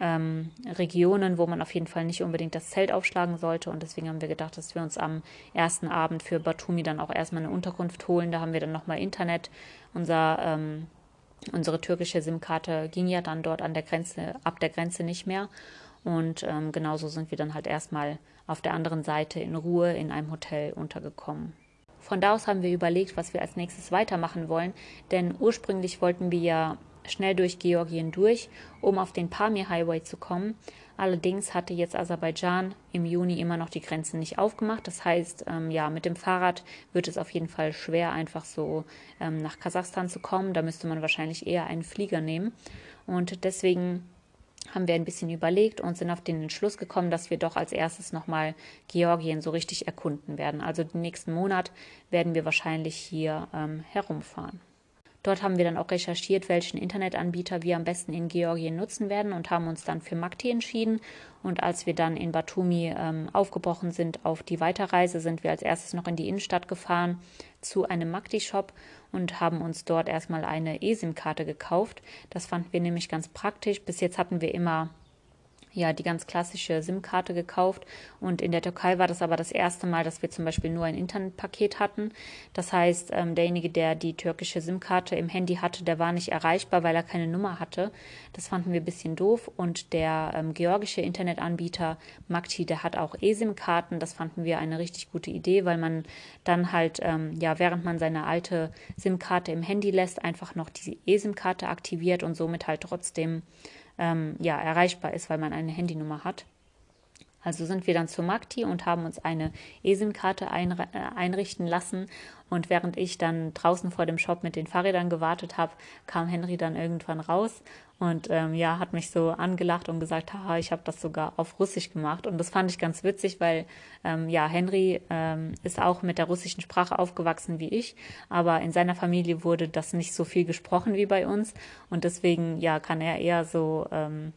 ähm, Regionen, wo man auf jeden Fall nicht unbedingt das Zelt aufschlagen sollte. Und deswegen haben wir gedacht, dass wir uns am ersten Abend für Batumi dann auch erstmal eine Unterkunft holen. Da haben wir dann nochmal Internet. Unser ähm, Unsere türkische SIM-Karte ging ja dann dort an der Grenze, ab der Grenze nicht mehr. Und ähm, genauso sind wir dann halt erstmal auf der anderen Seite in Ruhe in einem Hotel untergekommen. Von da aus haben wir überlegt, was wir als nächstes weitermachen wollen, denn ursprünglich wollten wir ja schnell durch Georgien durch, um auf den Pamir Highway zu kommen. Allerdings hatte jetzt Aserbaidschan im Juni immer noch die Grenzen nicht aufgemacht. Das heißt, ähm, ja, mit dem Fahrrad wird es auf jeden Fall schwer, einfach so ähm, nach Kasachstan zu kommen. Da müsste man wahrscheinlich eher einen Flieger nehmen. Und deswegen haben wir ein bisschen überlegt und sind auf den Entschluss gekommen, dass wir doch als erstes nochmal Georgien so richtig erkunden werden. Also den nächsten Monat werden wir wahrscheinlich hier ähm, herumfahren. Dort haben wir dann auch recherchiert, welchen Internetanbieter wir am besten in Georgien nutzen werden und haben uns dann für Makti entschieden. Und als wir dann in Batumi ähm, aufgebrochen sind auf die Weiterreise, sind wir als erstes noch in die Innenstadt gefahren zu einem Makti-Shop und haben uns dort erstmal eine eSIM-Karte gekauft. Das fanden wir nämlich ganz praktisch. Bis jetzt hatten wir immer ja die ganz klassische SIM-Karte gekauft. Und in der Türkei war das aber das erste Mal, dass wir zum Beispiel nur ein Internetpaket hatten. Das heißt, ähm, derjenige, der die türkische SIM-Karte im Handy hatte, der war nicht erreichbar, weil er keine Nummer hatte. Das fanden wir ein bisschen doof. Und der ähm, georgische Internetanbieter Makti, der hat auch eSIM-Karten. Das fanden wir eine richtig gute Idee, weil man dann halt, ähm, ja, während man seine alte SIM-Karte im Handy lässt, einfach noch diese eSIM-Karte aktiviert und somit halt trotzdem ähm, ja, erreichbar ist, weil man eine Handynummer hat. Also sind wir dann zu Magti und haben uns eine eSIM-Karte äh, einrichten lassen. Und während ich dann draußen vor dem Shop mit den Fahrrädern gewartet habe, kam Henry dann irgendwann raus und ähm, ja, hat mich so angelacht und gesagt, haha, ich habe das sogar auf Russisch gemacht. Und das fand ich ganz witzig, weil ähm, ja, Henry ähm, ist auch mit der russischen Sprache aufgewachsen wie ich, aber in seiner Familie wurde das nicht so viel gesprochen wie bei uns. Und deswegen ja, kann er eher so ähm,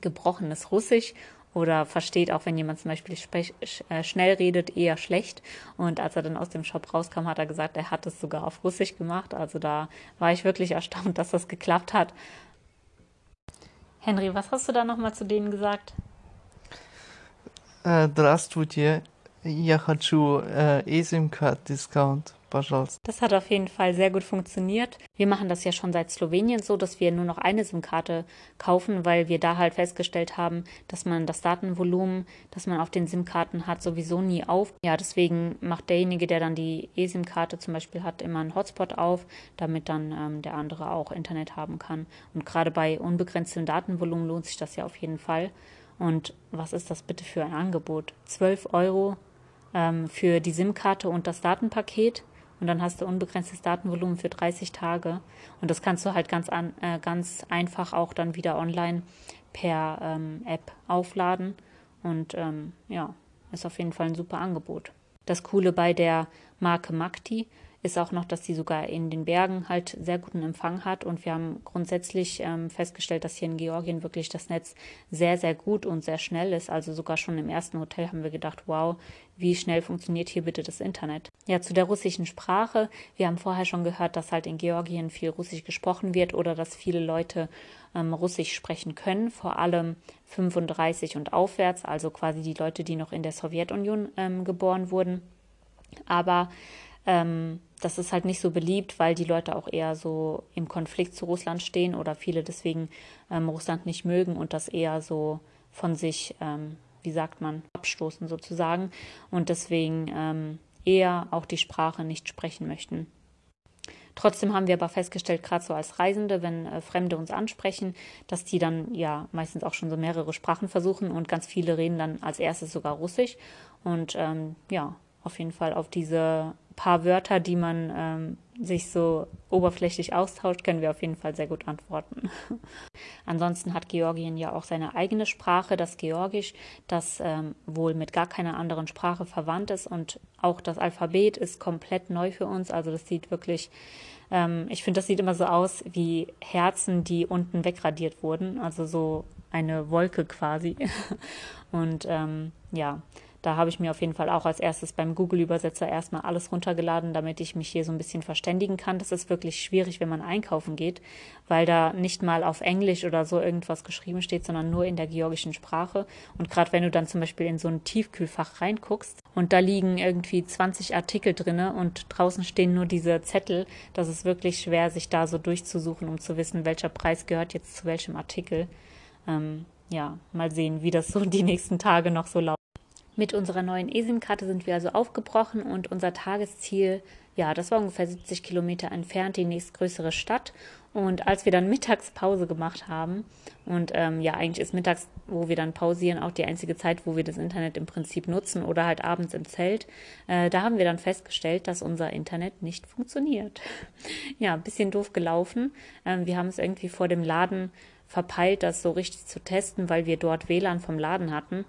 gebrochenes Russisch oder versteht auch, wenn jemand zum Beispiel äh, schnell redet, eher schlecht. Und als er dann aus dem Shop rauskam, hat er gesagt, er hat es sogar auf Russisch gemacht. Also da war ich wirklich erstaunt, dass das geklappt hat. Henry, was hast du da nochmal zu denen gesagt? Здравствуйте, я хочу eSIM-Card-Discount пожалуйста. Das hat auf jeden Fall sehr gut funktioniert. Wir machen das ja schon seit Slowenien so, dass wir nur noch eine SIM-Karte kaufen, weil wir da halt festgestellt haben, dass man das Datenvolumen, das man auf den SIM-Karten hat, sowieso nie auf. Ja, deswegen macht derjenige, der dann die eSIM-Karte zum Beispiel hat, immer einen Hotspot auf, damit dann ähm, der andere auch Internet haben kann. Und gerade bei unbegrenztem Datenvolumen lohnt sich das ja auf jeden Fall. Und was ist das bitte für ein Angebot? 12 Euro ähm, für die SIM-Karte und das Datenpaket und dann hast du unbegrenztes Datenvolumen für 30 Tage. Und das kannst du halt ganz, an, äh, ganz einfach auch dann wieder online per ähm, App aufladen. Und ähm, ja, ist auf jeden Fall ein super Angebot. Das Coole bei der Marke Makti ist auch noch, dass sie sogar in den Bergen halt sehr guten Empfang hat. Und wir haben grundsätzlich ähm, festgestellt, dass hier in Georgien wirklich das Netz sehr, sehr gut und sehr schnell ist. Also sogar schon im ersten Hotel haben wir gedacht, wow, wie schnell funktioniert hier bitte das Internet. Ja, zu der russischen Sprache. Wir haben vorher schon gehört, dass halt in Georgien viel Russisch gesprochen wird oder dass viele Leute ähm, Russisch sprechen können, vor allem 35 und aufwärts, also quasi die Leute, die noch in der Sowjetunion ähm, geboren wurden. Aber ähm, das ist halt nicht so beliebt, weil die Leute auch eher so im Konflikt zu Russland stehen oder viele deswegen ähm, Russland nicht mögen und das eher so von sich, ähm, wie sagt man, abstoßen sozusagen und deswegen ähm, eher auch die Sprache nicht sprechen möchten. Trotzdem haben wir aber festgestellt, gerade so als Reisende, wenn äh, Fremde uns ansprechen, dass die dann ja meistens auch schon so mehrere Sprachen versuchen und ganz viele reden dann als erstes sogar Russisch. Und ähm, ja, auf jeden Fall auf diese paar Wörter, die man ähm, sich so oberflächlich austauscht, können wir auf jeden Fall sehr gut antworten. Ansonsten hat Georgien ja auch seine eigene Sprache, das Georgisch, das ähm, wohl mit gar keiner anderen Sprache verwandt ist und auch das Alphabet ist komplett neu für uns. Also das sieht wirklich, ähm, ich finde, das sieht immer so aus wie Herzen, die unten wegradiert wurden, also so eine Wolke quasi. und ähm, ja, da habe ich mir auf jeden Fall auch als erstes beim Google-Übersetzer erstmal alles runtergeladen, damit ich mich hier so ein bisschen verständigen kann. Das ist wirklich schwierig, wenn man einkaufen geht, weil da nicht mal auf Englisch oder so irgendwas geschrieben steht, sondern nur in der georgischen Sprache. Und gerade wenn du dann zum Beispiel in so ein Tiefkühlfach reinguckst Und da liegen irgendwie 20 Artikel drin und draußen stehen nur diese Zettel. Das ist wirklich schwer, sich da so durchzusuchen, um zu wissen, welcher Preis gehört jetzt zu welchem Artikel. Ähm, ja, mal sehen, wie das so die nächsten Tage noch so läuft. Mit unserer neuen eSIM-Karte sind wir also aufgebrochen und unser Tagesziel, ja, das war ungefähr 70 Kilometer entfernt, die nächstgrößere Stadt. Und als wir dann Mittagspause gemacht haben, und ähm, ja, eigentlich ist mittags, wo wir dann pausieren, auch die einzige Zeit, wo wir das Internet im Prinzip nutzen oder halt abends im Zelt, äh, da haben wir dann festgestellt, dass unser Internet nicht funktioniert. ja, ein bisschen doof gelaufen. Ähm, wir haben es irgendwie vor dem Laden verpeilt, das so richtig zu testen, weil wir dort WLAN vom Laden hatten.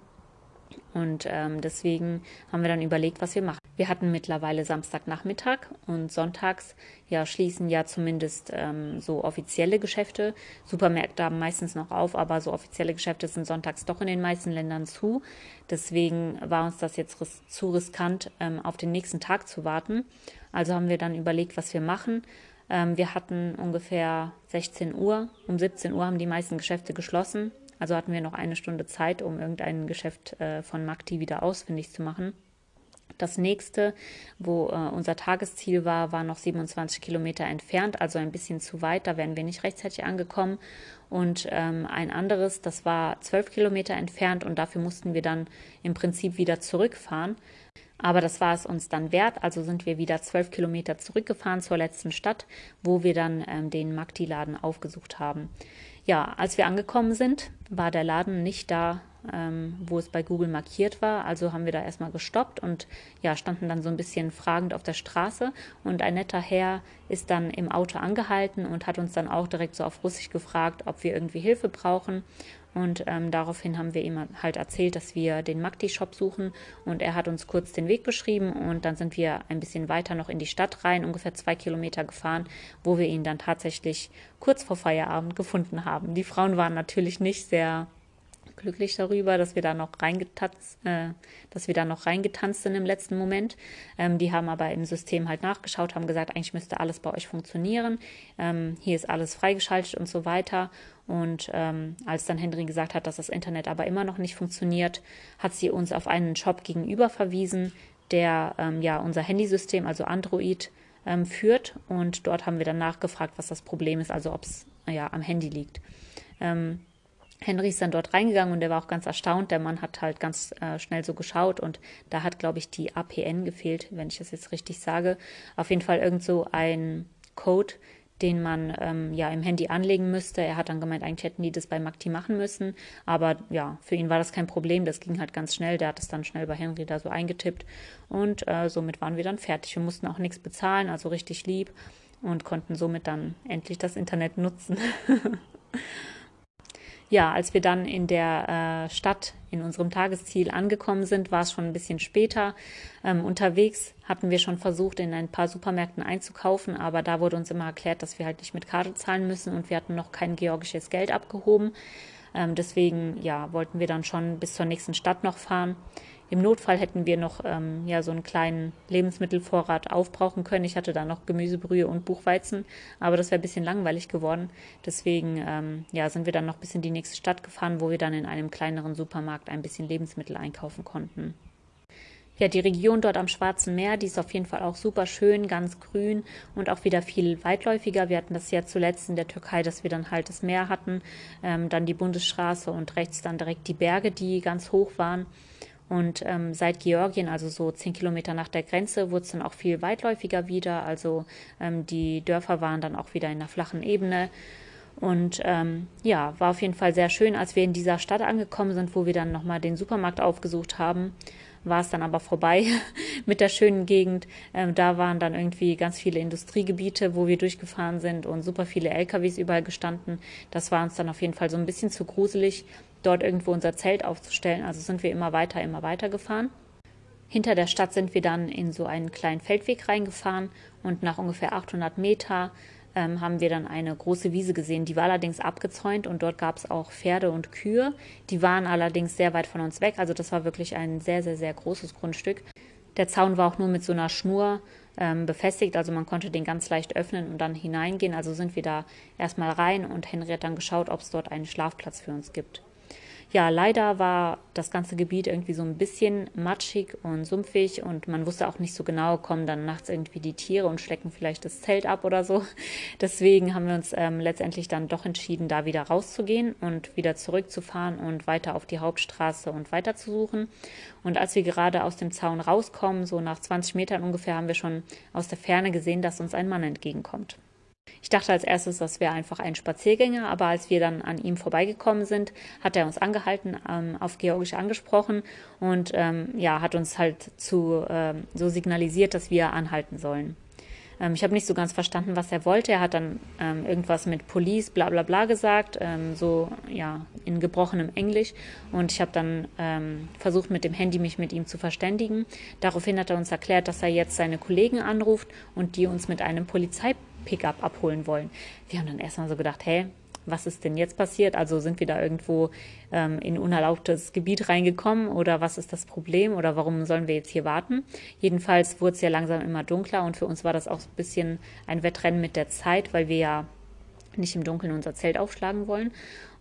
Und ähm, deswegen haben wir dann überlegt, was wir machen. Wir hatten mittlerweile Samstagnachmittag und sonntags ja schließen ja zumindest ähm, so offizielle Geschäfte. Supermärkte haben meistens noch auf, aber so offizielle Geschäfte sind sonntags doch in den meisten Ländern zu. Deswegen war uns das jetzt ris zu riskant, ähm, auf den nächsten Tag zu warten. Also haben wir dann überlegt, was wir machen. Ähm, wir hatten ungefähr 16 Uhr. Um 17 Uhr haben die meisten Geschäfte geschlossen. Also hatten wir noch eine Stunde Zeit, um irgendein Geschäft äh, von Makti wieder ausfindig zu machen. Das nächste, wo äh, unser Tagesziel war, war noch 27 Kilometer entfernt, also ein bisschen zu weit. Da wären wir nicht rechtzeitig angekommen. Und ähm, ein anderes, das war 12 Kilometer entfernt und dafür mussten wir dann im Prinzip wieder zurückfahren. Aber das war es uns dann wert. Also sind wir wieder 12 Kilometer zurückgefahren zur letzten Stadt, wo wir dann ähm, den Magdi-Laden aufgesucht haben. Ja, als wir angekommen sind, war der Laden nicht da, ähm, wo es bei Google markiert war. Also haben wir da erstmal gestoppt und ja, standen dann so ein bisschen fragend auf der Straße. Und ein netter Herr ist dann im Auto angehalten und hat uns dann auch direkt so auf Russisch gefragt, ob wir irgendwie Hilfe brauchen. Und ähm, daraufhin haben wir ihm halt erzählt, dass wir den Magdi-Shop suchen. Und er hat uns kurz den Weg beschrieben. Und dann sind wir ein bisschen weiter noch in die Stadt rein, ungefähr zwei Kilometer gefahren, wo wir ihn dann tatsächlich kurz vor Feierabend gefunden haben. Die Frauen waren natürlich nicht sehr glücklich darüber, dass wir da noch reingetanzt, äh, dass wir da noch reingetanzt sind im letzten Moment. Ähm, die haben aber im System halt nachgeschaut, haben gesagt, eigentlich müsste alles bei euch funktionieren. Ähm, hier ist alles freigeschaltet und so weiter. Und ähm, als dann Henry gesagt hat, dass das Internet aber immer noch nicht funktioniert, hat sie uns auf einen Shop gegenüber verwiesen, der ähm, ja unser Handysystem, also Android, ähm, führt. Und dort haben wir dann nachgefragt, was das Problem ist, also ob es ja am Handy liegt. Ähm, Henry ist dann dort reingegangen und er war auch ganz erstaunt. Der Mann hat halt ganz äh, schnell so geschaut und da hat, glaube ich, die APN gefehlt, wenn ich das jetzt richtig sage. Auf jeden Fall irgend so ein Code, den man ähm, ja im Handy anlegen müsste. Er hat dann gemeint, eigentlich hätten die das bei Makti machen müssen, aber ja, für ihn war das kein Problem. Das ging halt ganz schnell. Der hat es dann schnell bei Henry da so eingetippt und äh, somit waren wir dann fertig. Wir mussten auch nichts bezahlen, also richtig lieb und konnten somit dann endlich das Internet nutzen. ja, als wir dann in der äh, Stadt in unserem Tagesziel angekommen sind, war es schon ein bisschen später. Ähm, unterwegs hatten wir schon versucht, in ein paar Supermärkten einzukaufen, aber da wurde uns immer erklärt, dass wir halt nicht mit Karte zahlen müssen und wir hatten noch kein georgisches Geld abgehoben. Ähm, deswegen, ja, wollten wir dann schon bis zur nächsten Stadt noch fahren. Im Notfall hätten wir noch ähm, ja, so einen kleinen Lebensmittelvorrat aufbrauchen können. Ich hatte da noch Gemüsebrühe und Buchweizen, aber das wäre ein bisschen langweilig geworden. Deswegen ähm, ja, sind wir dann noch bis in die nächste Stadt gefahren, wo wir dann in einem kleineren Supermarkt ein bisschen Lebensmittel einkaufen konnten. Ja, die Region dort am Schwarzen Meer, die ist auf jeden Fall auch super schön, ganz grün und auch wieder viel weitläufiger. Wir hatten das ja zuletzt in der Türkei, dass wir dann halt das Meer hatten, ähm, dann die Bundesstraße und rechts dann direkt die Berge, die ganz hoch waren. Und ähm, seit Georgien, also so zehn Kilometer nach der Grenze, wurde es dann auch viel weitläufiger wieder. Also ähm, die Dörfer waren dann auch wieder in einer flachen Ebene. Und ähm, ja, war auf jeden Fall sehr schön, als wir in dieser Stadt angekommen sind, wo wir dann nochmal den Supermarkt aufgesucht haben. War es dann aber vorbei mit der schönen Gegend. Ähm, da waren dann irgendwie ganz viele Industriegebiete, wo wir durchgefahren sind und super viele LKWs überall gestanden. Das war uns dann auf jeden Fall so ein bisschen zu gruselig dort irgendwo unser Zelt aufzustellen. Also sind wir immer weiter, immer weiter gefahren. Hinter der Stadt sind wir dann in so einen kleinen Feldweg reingefahren und nach ungefähr 800 Meter ähm, haben wir dann eine große Wiese gesehen. Die war allerdings abgezäunt und dort gab es auch Pferde und Kühe. Die waren allerdings sehr weit von uns weg. Also das war wirklich ein sehr, sehr, sehr großes Grundstück. Der Zaun war auch nur mit so einer Schnur ähm, befestigt, also man konnte den ganz leicht öffnen und dann hineingehen. Also sind wir da erstmal rein und Henry hat dann geschaut, ob es dort einen Schlafplatz für uns gibt. Ja, leider war das ganze Gebiet irgendwie so ein bisschen matschig und sumpfig und man wusste auch nicht so genau, kommen dann nachts irgendwie die Tiere und schlecken vielleicht das Zelt ab oder so. Deswegen haben wir uns ähm, letztendlich dann doch entschieden, da wieder rauszugehen und wieder zurückzufahren und weiter auf die Hauptstraße und weiter zu suchen. Und als wir gerade aus dem Zaun rauskommen, so nach 20 Metern ungefähr, haben wir schon aus der Ferne gesehen, dass uns ein Mann entgegenkommt. Ich dachte als erstes, das wäre einfach ein Spaziergänger, aber als wir dann an ihm vorbeigekommen sind, hat er uns angehalten, ähm, auf Georgisch angesprochen und ähm, ja, hat uns halt zu, ähm, so signalisiert, dass wir anhalten sollen. Ähm, ich habe nicht so ganz verstanden, was er wollte. Er hat dann ähm, irgendwas mit Police, bla bla bla gesagt, ähm, so ja, in gebrochenem Englisch. Und ich habe dann versucht, mit dem Handy mich mit ihm zu verständigen. Daraufhin hat er uns erklärt, dass er jetzt seine Kollegen anruft und die uns mit einem Polizei Pickup abholen wollen. Wir haben dann erstmal so gedacht, hey, was ist denn jetzt passiert? Also sind wir da irgendwo ähm, in unerlaubtes Gebiet reingekommen oder was ist das Problem oder warum sollen wir jetzt hier warten? Jedenfalls wurde es ja langsam immer dunkler und für uns war das auch ein bisschen ein Wettrennen mit der Zeit, weil wir ja nicht im Dunkeln unser Zelt aufschlagen wollen.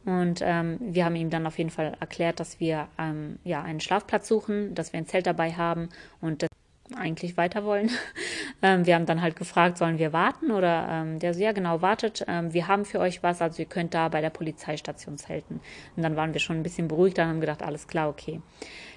Und ähm, wir haben ihm dann auf jeden Fall erklärt, dass wir ähm, ja einen Schlafplatz suchen, dass wir ein Zelt dabei haben und eigentlich weiter wollen. ähm, wir haben dann halt gefragt, sollen wir warten? Oder ähm, der so, ja genau, wartet, ähm, wir haben für euch was, also ihr könnt da bei der Polizeistation zelten. Und dann waren wir schon ein bisschen beruhigt, dann haben gedacht, alles klar, okay.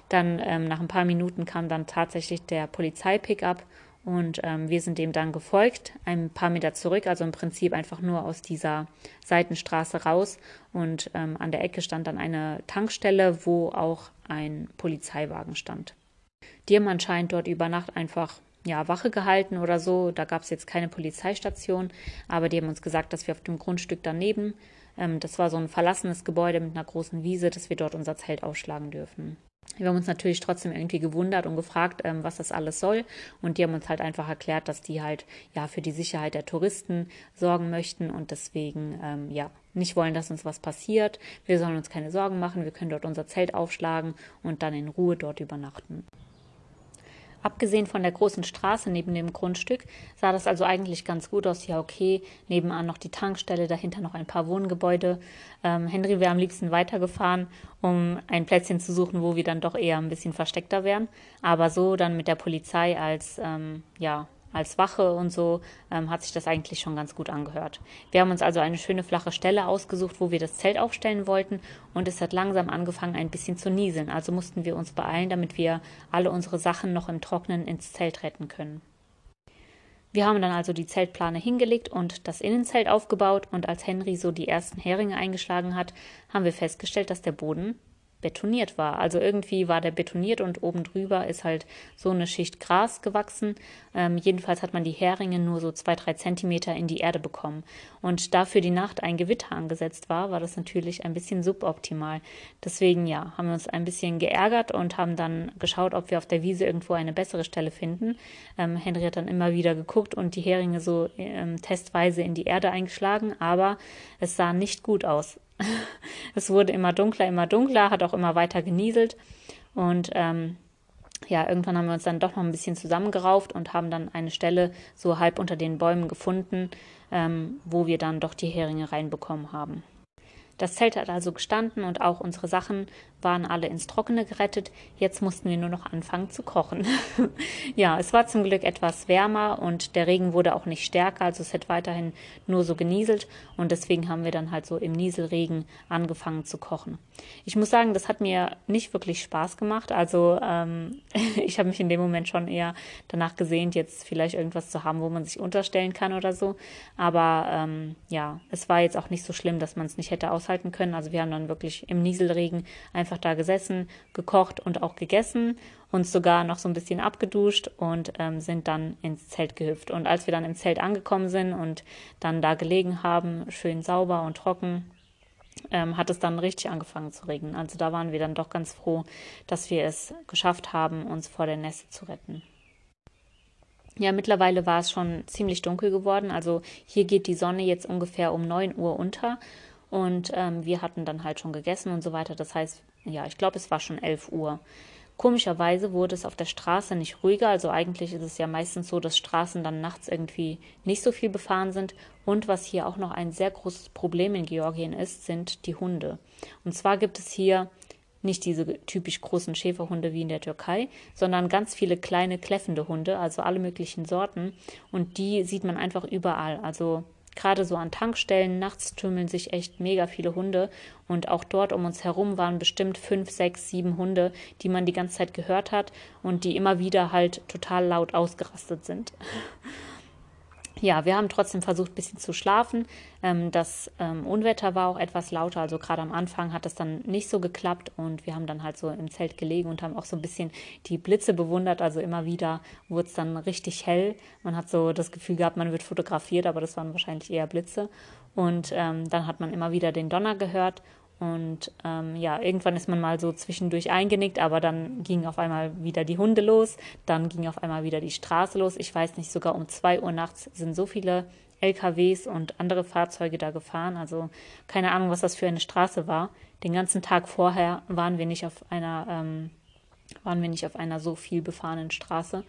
Dann ähm, nach ein paar Minuten kam dann tatsächlich der Polizeipickup und ähm, wir sind dem dann gefolgt, ein paar Meter zurück, also im Prinzip einfach nur aus dieser Seitenstraße raus. Und ähm, an der Ecke stand dann eine Tankstelle, wo auch ein Polizeiwagen stand. Die haben anscheinend dort über Nacht einfach ja, Wache gehalten oder so. Da gab es jetzt keine Polizeistation, aber die haben uns gesagt, dass wir auf dem Grundstück daneben, ähm, das war so ein verlassenes Gebäude mit einer großen Wiese, dass wir dort unser Zelt aufschlagen dürfen. Wir haben uns natürlich trotzdem irgendwie gewundert und gefragt, ähm, was das alles soll. Und die haben uns halt einfach erklärt, dass die halt ja für die Sicherheit der Touristen sorgen möchten und deswegen ähm, ja nicht wollen, dass uns was passiert. Wir sollen uns keine Sorgen machen. Wir können dort unser Zelt aufschlagen und dann in Ruhe dort übernachten. Abgesehen von der großen Straße neben dem Grundstück sah das also eigentlich ganz gut aus. Ja, okay, nebenan noch die Tankstelle, dahinter noch ein paar Wohngebäude. Ähm, Henry wäre am liebsten weitergefahren, um ein Plätzchen zu suchen, wo wir dann doch eher ein bisschen versteckter wären. Aber so dann mit der Polizei als ähm, ja, als Wache und so ähm, hat sich das eigentlich schon ganz gut angehört. Wir haben uns also eine schöne flache Stelle ausgesucht, wo wir das Zelt aufstellen wollten und es hat langsam angefangen ein bisschen zu nieseln. Also mussten wir uns beeilen, damit wir alle unsere Sachen noch im Trocknen ins Zelt retten können. Wir haben dann also die Zeltplane hingelegt und das Innenzelt aufgebaut und als Henry so die ersten Heringe eingeschlagen hat, haben wir festgestellt, dass der Boden betoniert war. Also irgendwie war der betoniert und oben drüber ist halt so eine Schicht Gras gewachsen. Ähm, jedenfalls hat man die Heringe nur so zwei, drei Zentimeter in die Erde bekommen. Und da für die Nacht ein Gewitter angesetzt war, war das natürlich ein bisschen suboptimal. Deswegen ja, haben wir uns ein bisschen geärgert und haben dann geschaut, ob wir auf der Wiese irgendwo eine bessere Stelle finden. Ähm, Henry hat dann immer wieder geguckt und die Heringe so ähm, testweise in die Erde eingeschlagen, aber es sah nicht gut aus. es wurde immer dunkler, immer dunkler, hat auch immer weiter genieselt. Und ähm, ja, irgendwann haben wir uns dann doch noch ein bisschen zusammengerauft und haben dann eine Stelle so halb unter den Bäumen gefunden, ähm, wo wir dann doch die Heringe reinbekommen haben. Das Zelt hat also gestanden und auch unsere Sachen waren alle ins Trockene gerettet. Jetzt mussten wir nur noch anfangen zu kochen. ja, es war zum Glück etwas wärmer und der Regen wurde auch nicht stärker, also es hat weiterhin nur so genieselt und deswegen haben wir dann halt so im Nieselregen angefangen zu kochen. Ich muss sagen, das hat mir nicht wirklich Spaß gemacht. Also ähm, ich habe mich in dem Moment schon eher danach gesehnt, jetzt vielleicht irgendwas zu haben, wo man sich unterstellen kann oder so. Aber ähm, ja, es war jetzt auch nicht so schlimm, dass man es nicht hätte aushalten können. Also wir haben dann wirklich im Nieselregen einfach da gesessen, gekocht und auch gegessen, uns sogar noch so ein bisschen abgeduscht und ähm, sind dann ins Zelt gehüpft. Und als wir dann im Zelt angekommen sind und dann da gelegen haben, schön sauber und trocken, ähm, hat es dann richtig angefangen zu regnen. Also da waren wir dann doch ganz froh, dass wir es geschafft haben, uns vor der Nässe zu retten. Ja, mittlerweile war es schon ziemlich dunkel geworden. Also hier geht die Sonne jetzt ungefähr um 9 Uhr unter und ähm, wir hatten dann halt schon gegessen und so weiter. Das heißt, ja, ich glaube, es war schon 11 Uhr. Komischerweise wurde es auf der Straße nicht ruhiger. Also eigentlich ist es ja meistens so, dass Straßen dann nachts irgendwie nicht so viel befahren sind. Und was hier auch noch ein sehr großes Problem in Georgien ist, sind die Hunde. Und zwar gibt es hier nicht diese typisch großen Schäferhunde wie in der Türkei, sondern ganz viele kleine kläffende Hunde, also alle möglichen Sorten. Und die sieht man einfach überall. Also gerade so an Tankstellen, nachts tümmeln sich echt mega viele Hunde. Und auch dort um uns herum waren bestimmt fünf, sechs, sieben Hunde, die man die ganze Zeit gehört hat und die immer wieder halt total laut ausgerastet sind. Ja, wir haben trotzdem versucht, ein bisschen zu schlafen. Ähm, das ähm, Unwetter war auch etwas lauter, also gerade am Anfang hat es dann nicht so geklappt und wir haben dann halt so im Zelt gelegen und haben auch so ein bisschen die Blitze bewundert. Also immer wieder wurde es dann richtig hell. Man hat so das Gefühl gehabt, man wird fotografiert, aber das waren wahrscheinlich eher Blitze. Und ähm, dann hat man immer wieder den Donner gehört und ähm, ja, irgendwann ist man mal so zwischendurch eingenickt, aber dann gingen auf einmal wieder die Hunde los, dann ging auf einmal wieder die Straße los. Ich weiß nicht, sogar um zwei Uhr nachts sind so viele LKWs und andere Fahrzeuge da gefahren. Also keine Ahnung, was das für eine Straße war. Den ganzen Tag vorher waren wir nicht auf einer, ähm, waren wir nicht auf einer so viel befahrenen Straße.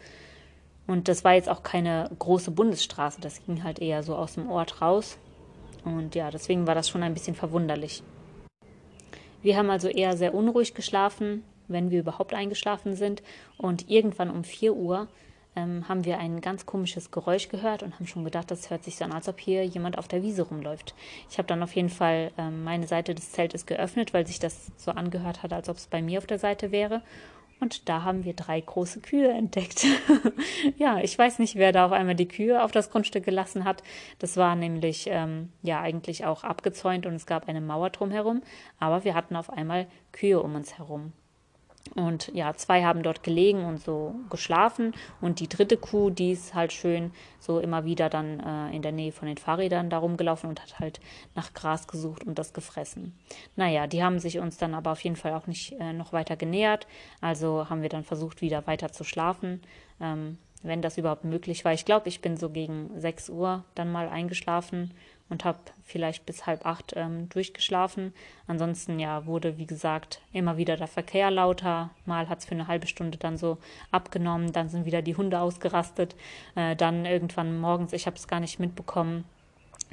Und das war jetzt auch keine große Bundesstraße, das ging halt eher so aus dem Ort raus. Und ja, deswegen war das schon ein bisschen verwunderlich. Wir haben also eher sehr unruhig geschlafen, wenn wir überhaupt eingeschlafen sind. Und irgendwann um 4 Uhr ähm, haben wir ein ganz komisches Geräusch gehört und haben schon gedacht, das hört sich so an, als ob hier jemand auf der Wiese rumläuft. Ich habe dann auf jeden Fall ähm, meine Seite des Zeltes geöffnet, weil sich das so angehört hat, als ob es bei mir auf der Seite wäre. Und da haben wir drei große Kühe entdeckt. ja, ich weiß nicht, wer da auf einmal die Kühe auf das Grundstück gelassen hat. Das war nämlich ähm, ja eigentlich auch abgezäunt und es gab eine Mauer drumherum. Aber wir hatten auf einmal Kühe um uns herum. Und ja, zwei haben dort gelegen und so geschlafen. Und die dritte Kuh, die ist halt schön so immer wieder dann äh, in der Nähe von den Fahrrädern da rumgelaufen und hat halt nach Gras gesucht und das gefressen. Naja, die haben sich uns dann aber auf jeden Fall auch nicht äh, noch weiter genähert. Also haben wir dann versucht, wieder weiter zu schlafen. Ähm, wenn das überhaupt möglich war. Ich glaube, ich bin so gegen 6 Uhr dann mal eingeschlafen und habe vielleicht bis halb acht ähm, durchgeschlafen. Ansonsten ja wurde wie gesagt immer wieder der Verkehr lauter. Mal hat es für eine halbe Stunde dann so abgenommen, dann sind wieder die Hunde ausgerastet. Äh, dann irgendwann morgens, ich habe es gar nicht mitbekommen,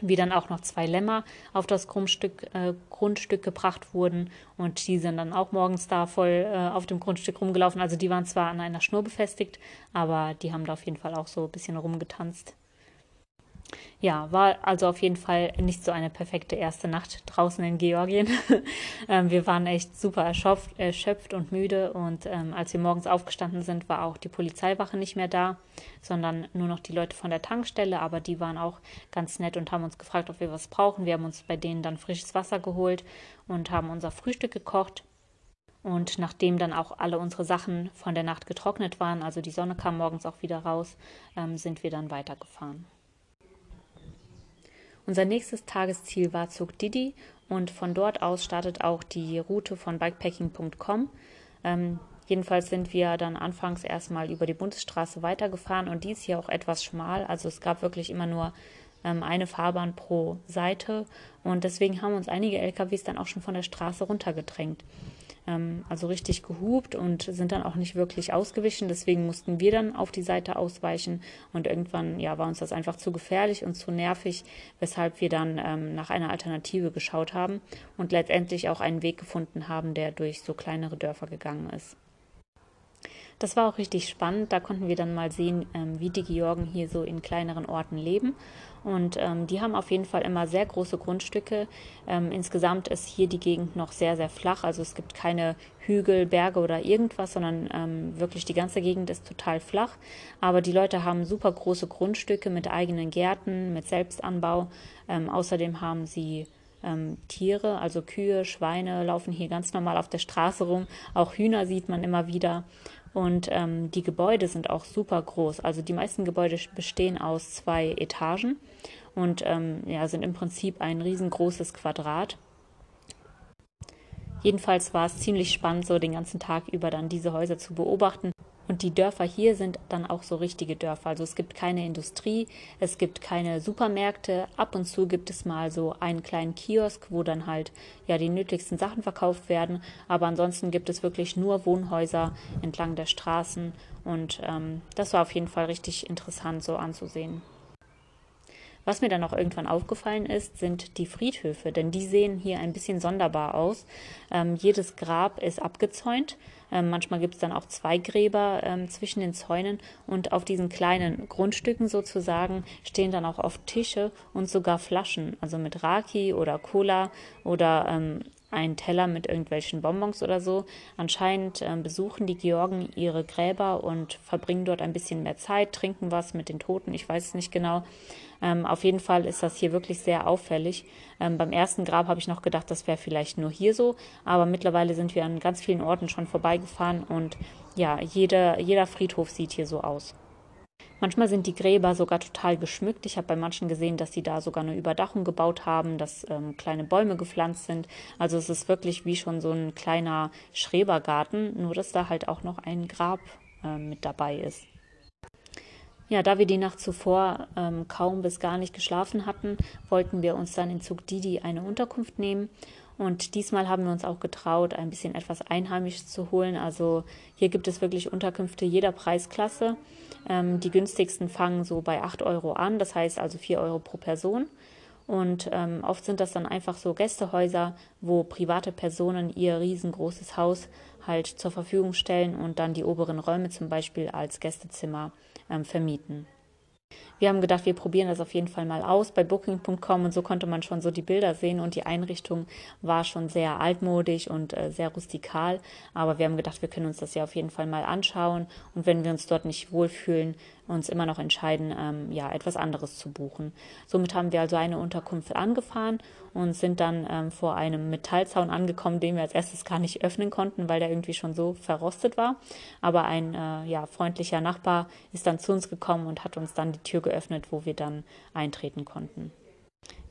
wie dann auch noch zwei Lämmer auf das Grundstück, äh, Grundstück gebracht wurden und die sind dann auch morgens da voll äh, auf dem Grundstück rumgelaufen. Also die waren zwar an einer Schnur befestigt, aber die haben da auf jeden Fall auch so ein bisschen rumgetanzt. Ja, war also auf jeden Fall nicht so eine perfekte erste Nacht draußen in Georgien. ähm, wir waren echt super erschöpft, erschöpft und müde und ähm, als wir morgens aufgestanden sind, war auch die Polizeiwache nicht mehr da, sondern nur noch die Leute von der Tankstelle, aber die waren auch ganz nett und haben uns gefragt, ob wir was brauchen. Wir haben uns bei denen dann frisches Wasser geholt und haben unser Frühstück gekocht. Und nachdem dann auch alle unsere Sachen von der Nacht getrocknet waren, also die Sonne kam morgens auch wieder raus, ähm, sind wir dann weitergefahren. Unser nächstes Tagesziel war Zug Didi und von dort aus startet auch die Route von bikepacking.com. Ähm, jedenfalls sind wir dann anfangs erstmal über die Bundesstraße weitergefahren und die ist hier auch etwas schmal. Also es gab wirklich immer nur ähm, eine Fahrbahn pro Seite und deswegen haben uns einige LKWs dann auch schon von der Straße runtergedrängt ähm, also richtig gehupt und sind dann auch nicht wirklich ausgewichen. Deswegen mussten wir dann auf die Seite ausweichen und irgendwann ja, war uns das einfach zu gefährlich und zu nervig, weshalb wir dann ähm, nach einer Alternative geschaut haben und letztendlich auch einen Weg gefunden haben, der durch so kleinere Dörfer gegangen ist. Das war auch richtig spannend. Da konnten wir dann mal sehen, ähm, wie die Georgen hier so in kleineren Orten leben. Und ähm, die haben auf jeden Fall immer sehr große Grundstücke. Ähm, insgesamt ist hier die Gegend noch sehr, sehr flach. Also es gibt keine Hügel, Berge oder irgendwas, sondern ähm, wirklich die ganze Gegend ist total flach. Aber die Leute haben super große Grundstücke mit eigenen Gärten, mit Selbstanbau. Ähm, außerdem haben sie ähm, Tiere, also Kühe, Schweine laufen hier ganz normal auf der Straße rum. Auch Hühner sieht man immer wieder. Und ähm, die Gebäude sind auch super groß. Also die meisten Gebäude bestehen aus zwei Etagen und ähm, ja, sind im Prinzip ein riesengroßes Quadrat. Jedenfalls war es ziemlich spannend, so den ganzen Tag über dann diese Häuser zu beobachten. Und die Dörfer hier sind dann auch so richtige Dörfer. Also es gibt keine Industrie, es gibt keine Supermärkte. Ab und zu gibt es mal so einen kleinen Kiosk, wo dann halt ja die nötigsten Sachen verkauft werden. Aber ansonsten gibt es wirklich nur Wohnhäuser entlang der Straßen. Und ähm, das war auf jeden Fall richtig interessant so anzusehen. Was mir dann auch irgendwann aufgefallen ist, sind die Friedhöfe, denn die sehen hier ein bisschen sonderbar aus. Ähm, jedes Grab ist abgezäunt. Ähm, manchmal gibt es dann auch zwei Gräber ähm, zwischen den Zäunen und auf diesen kleinen Grundstücken sozusagen stehen dann auch oft Tische und sogar Flaschen, also mit Raki oder Cola oder ähm, einen Teller mit irgendwelchen Bonbons oder so. Anscheinend äh, besuchen die Georgen ihre Gräber und verbringen dort ein bisschen mehr Zeit, trinken was mit den Toten, ich weiß es nicht genau. Ähm, auf jeden Fall ist das hier wirklich sehr auffällig. Ähm, beim ersten Grab habe ich noch gedacht, das wäre vielleicht nur hier so, aber mittlerweile sind wir an ganz vielen Orten schon vorbeigefahren und ja, jeder, jeder Friedhof sieht hier so aus. Manchmal sind die Gräber sogar total geschmückt. Ich habe bei manchen gesehen, dass sie da sogar eine Überdachung gebaut haben, dass ähm, kleine Bäume gepflanzt sind. Also es ist wirklich wie schon so ein kleiner Schrebergarten, nur dass da halt auch noch ein Grab äh, mit dabei ist. Ja, da wir die Nacht zuvor ähm, kaum bis gar nicht geschlafen hatten, wollten wir uns dann in Zug Didi eine Unterkunft nehmen. Und diesmal haben wir uns auch getraut, ein bisschen etwas Einheimisches zu holen. Also hier gibt es wirklich Unterkünfte jeder Preisklasse. Ähm, die günstigsten fangen so bei 8 Euro an, das heißt also 4 Euro pro Person. Und ähm, oft sind das dann einfach so Gästehäuser, wo private Personen ihr riesengroßes Haus halt zur Verfügung stellen und dann die oberen Räume zum Beispiel als Gästezimmer ähm, vermieten. Wir haben gedacht, wir probieren das auf jeden Fall mal aus bei Booking.com und so konnte man schon so die Bilder sehen und die Einrichtung war schon sehr altmodisch und äh, sehr rustikal. Aber wir haben gedacht, wir können uns das ja auf jeden Fall mal anschauen und wenn wir uns dort nicht wohlfühlen, uns immer noch entscheiden, ähm, ja, etwas anderes zu buchen. Somit haben wir also eine Unterkunft angefahren und sind dann ähm, vor einem Metallzaun angekommen, den wir als erstes gar nicht öffnen konnten, weil der irgendwie schon so verrostet war. Aber ein äh, ja, freundlicher Nachbar ist dann zu uns gekommen und hat uns dann die Tür geöffnet, wo wir dann eintreten konnten.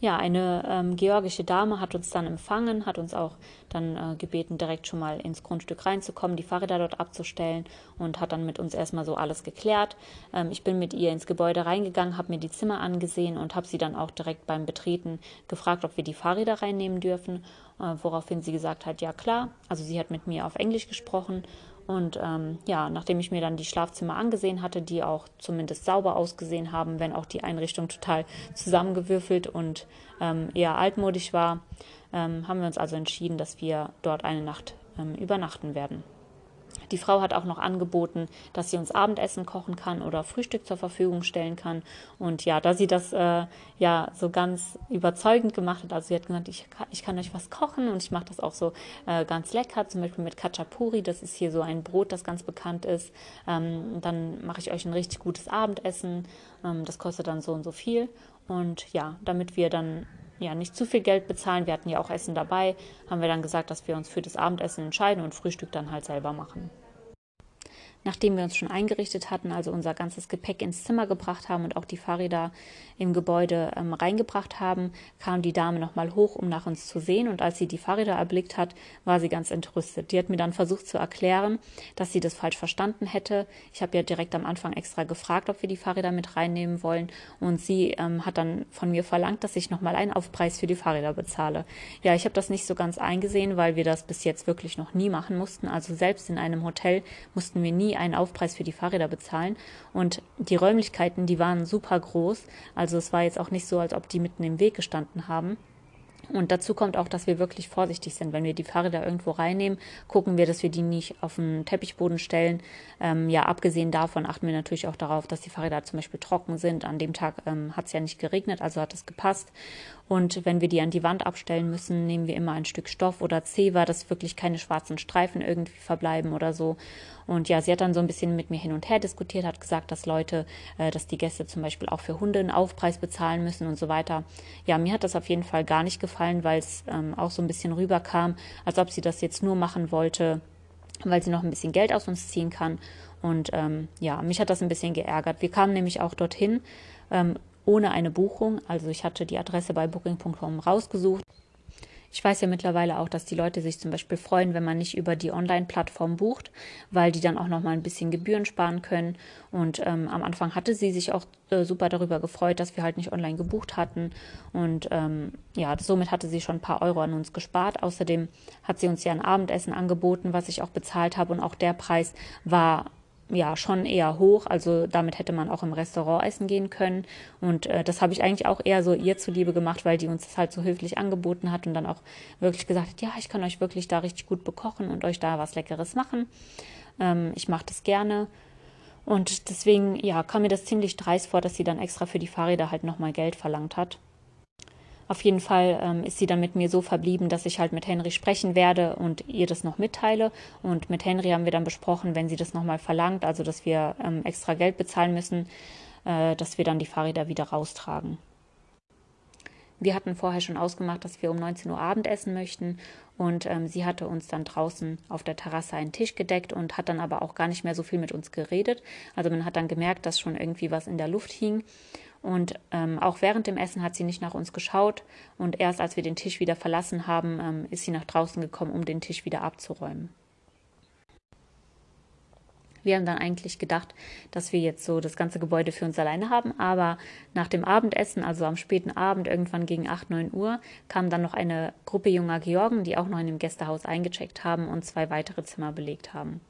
Ja, eine ähm, georgische Dame hat uns dann empfangen, hat uns auch dann äh, gebeten, direkt schon mal ins Grundstück reinzukommen, die Fahrräder dort abzustellen und hat dann mit uns erstmal so alles geklärt. Ähm, ich bin mit ihr ins Gebäude reingegangen, habe mir die Zimmer angesehen und habe sie dann auch direkt beim Betreten gefragt, ob wir die Fahrräder reinnehmen dürfen, äh, woraufhin sie gesagt hat, ja klar. Also sie hat mit mir auf Englisch gesprochen und ähm, ja, nachdem ich mir dann die Schlafzimmer angesehen hatte, die auch zumindest sauber ausgesehen haben, wenn auch die Einrichtung total zusammengewürfelt und ähm, eher altmodisch war, ähm, haben wir uns also entschieden, dass wir dort eine Nacht ähm, übernachten werden. Die Frau hat auch noch angeboten, dass sie uns Abendessen kochen kann oder Frühstück zur Verfügung stellen kann. Und ja, da sie das äh, ja so ganz überzeugend gemacht hat, also sie hat gesagt, ich kann, ich kann euch was kochen und ich mache das auch so äh, ganz lecker, zum Beispiel mit Kachapuri, das ist hier so ein Brot, das ganz bekannt ist. Ähm, dann mache ich euch ein richtig gutes Abendessen. Ähm, das kostet dann so und so viel. Und ja, damit wir dann ja nicht zu viel Geld bezahlen, wir hatten ja auch Essen dabei, haben wir dann gesagt, dass wir uns für das Abendessen entscheiden und Frühstück dann halt selber machen. Nachdem wir uns schon eingerichtet hatten, also unser ganzes Gepäck ins Zimmer gebracht haben und auch die Fahrräder im Gebäude ähm, reingebracht haben, kam die Dame nochmal hoch, um nach uns zu sehen. Und als sie die Fahrräder erblickt hat, war sie ganz entrüstet. Die hat mir dann versucht zu erklären, dass sie das falsch verstanden hätte. Ich habe ja direkt am Anfang extra gefragt, ob wir die Fahrräder mit reinnehmen wollen. Und sie ähm, hat dann von mir verlangt, dass ich nochmal einen Aufpreis für die Fahrräder bezahle. Ja, ich habe das nicht so ganz eingesehen, weil wir das bis jetzt wirklich noch nie machen mussten. Also selbst in einem Hotel mussten wir nie nie einen Aufpreis für die Fahrräder bezahlen. Und die Räumlichkeiten, die waren super groß. Also es war jetzt auch nicht so, als ob die mitten im Weg gestanden haben. Und dazu kommt auch, dass wir wirklich vorsichtig sind. Wenn wir die Fahrräder irgendwo reinnehmen, gucken wir, dass wir die nicht auf den Teppichboden stellen. Ähm, ja, abgesehen davon achten wir natürlich auch darauf, dass die Fahrräder zum Beispiel trocken sind. An dem Tag ähm, hat es ja nicht geregnet, also hat es gepasst. Und wenn wir die an die Wand abstellen müssen, nehmen wir immer ein Stück Stoff oder Zewa, dass wirklich keine schwarzen Streifen irgendwie verbleiben oder so. Und ja, sie hat dann so ein bisschen mit mir hin und her diskutiert, hat gesagt, dass Leute, äh, dass die Gäste zum Beispiel auch für Hunde einen Aufpreis bezahlen müssen und so weiter. Ja, mir hat das auf jeden Fall gar nicht gefallen, weil es ähm, auch so ein bisschen rüberkam, als ob sie das jetzt nur machen wollte, weil sie noch ein bisschen Geld aus uns ziehen kann. Und ähm, ja, mich hat das ein bisschen geärgert. Wir kamen nämlich auch dorthin ähm, ohne eine Buchung. Also ich hatte die Adresse bei booking.com rausgesucht. Ich weiß ja mittlerweile auch, dass die Leute sich zum Beispiel freuen, wenn man nicht über die Online-Plattform bucht, weil die dann auch noch mal ein bisschen Gebühren sparen können. Und ähm, am Anfang hatte sie sich auch äh, super darüber gefreut, dass wir halt nicht online gebucht hatten. Und ähm, ja, somit hatte sie schon ein paar Euro an uns gespart. Außerdem hat sie uns ja ein Abendessen angeboten, was ich auch bezahlt habe. Und auch der Preis war ja schon eher hoch. Also damit hätte man auch im Restaurant essen gehen können. Und äh, das habe ich eigentlich auch eher so ihr zuliebe gemacht, weil die uns das halt so höflich angeboten hat und dann auch wirklich gesagt hat, ja, ich kann euch wirklich da richtig gut bekochen und euch da was Leckeres machen. Ähm, ich mache das gerne. Und deswegen, ja, kam mir das ziemlich dreist vor, dass sie dann extra für die Fahrräder halt nochmal Geld verlangt hat. Auf jeden Fall ähm, ist sie dann mit mir so verblieben, dass ich halt mit Henry sprechen werde und ihr das noch mitteile. Und mit Henry haben wir dann besprochen, wenn sie das nochmal verlangt, also dass wir ähm, extra Geld bezahlen müssen, äh, dass wir dann die Fahrräder wieder raustragen. Wir hatten vorher schon ausgemacht, dass wir um 19 Uhr Abendessen möchten und ähm, sie hatte uns dann draußen auf der Terrasse einen Tisch gedeckt und hat dann aber auch gar nicht mehr so viel mit uns geredet. Also man hat dann gemerkt, dass schon irgendwie was in der Luft hing und ähm, auch während dem Essen hat sie nicht nach uns geschaut. Und erst als wir den Tisch wieder verlassen haben, ähm, ist sie nach draußen gekommen, um den Tisch wieder abzuräumen. Wir haben dann eigentlich gedacht, dass wir jetzt so das ganze Gebäude für uns alleine haben, aber nach dem Abendessen, also am späten Abend, irgendwann gegen 8, 9 Uhr, kam dann noch eine Gruppe junger Georgen, die auch noch in dem Gästehaus eingecheckt haben und zwei weitere Zimmer belegt haben.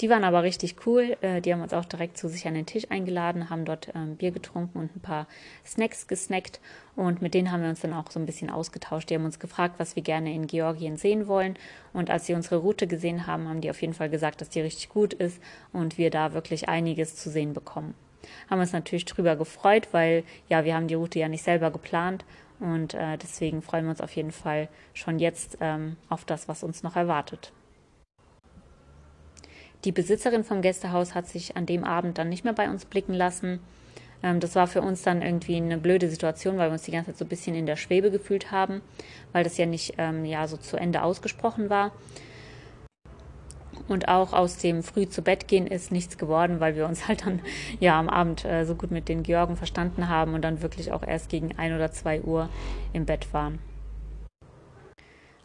Die waren aber richtig cool. Äh, die haben uns auch direkt zu sich an den Tisch eingeladen, haben dort ähm, Bier getrunken und ein paar Snacks gesnackt. Und mit denen haben wir uns dann auch so ein bisschen ausgetauscht. Die haben uns gefragt, was wir gerne in Georgien sehen wollen. Und als sie unsere Route gesehen haben, haben die auf jeden Fall gesagt, dass die richtig gut ist und wir da wirklich einiges zu sehen bekommen. Haben uns natürlich drüber gefreut, weil ja, wir haben die Route ja nicht selber geplant und äh, deswegen freuen wir uns auf jeden Fall schon jetzt ähm, auf das, was uns noch erwartet. Die Besitzerin vom Gästehaus hat sich an dem Abend dann nicht mehr bei uns blicken lassen. Ähm, das war für uns dann irgendwie eine blöde Situation, weil wir uns die ganze Zeit so ein bisschen in der Schwebe gefühlt haben, weil das ja nicht ähm, ja, so zu Ende ausgesprochen war. Und auch aus dem früh zu Bett gehen ist nichts geworden, weil wir uns halt dann ja am Abend äh, so gut mit den Georgen verstanden haben und dann wirklich auch erst gegen ein oder zwei Uhr im Bett waren.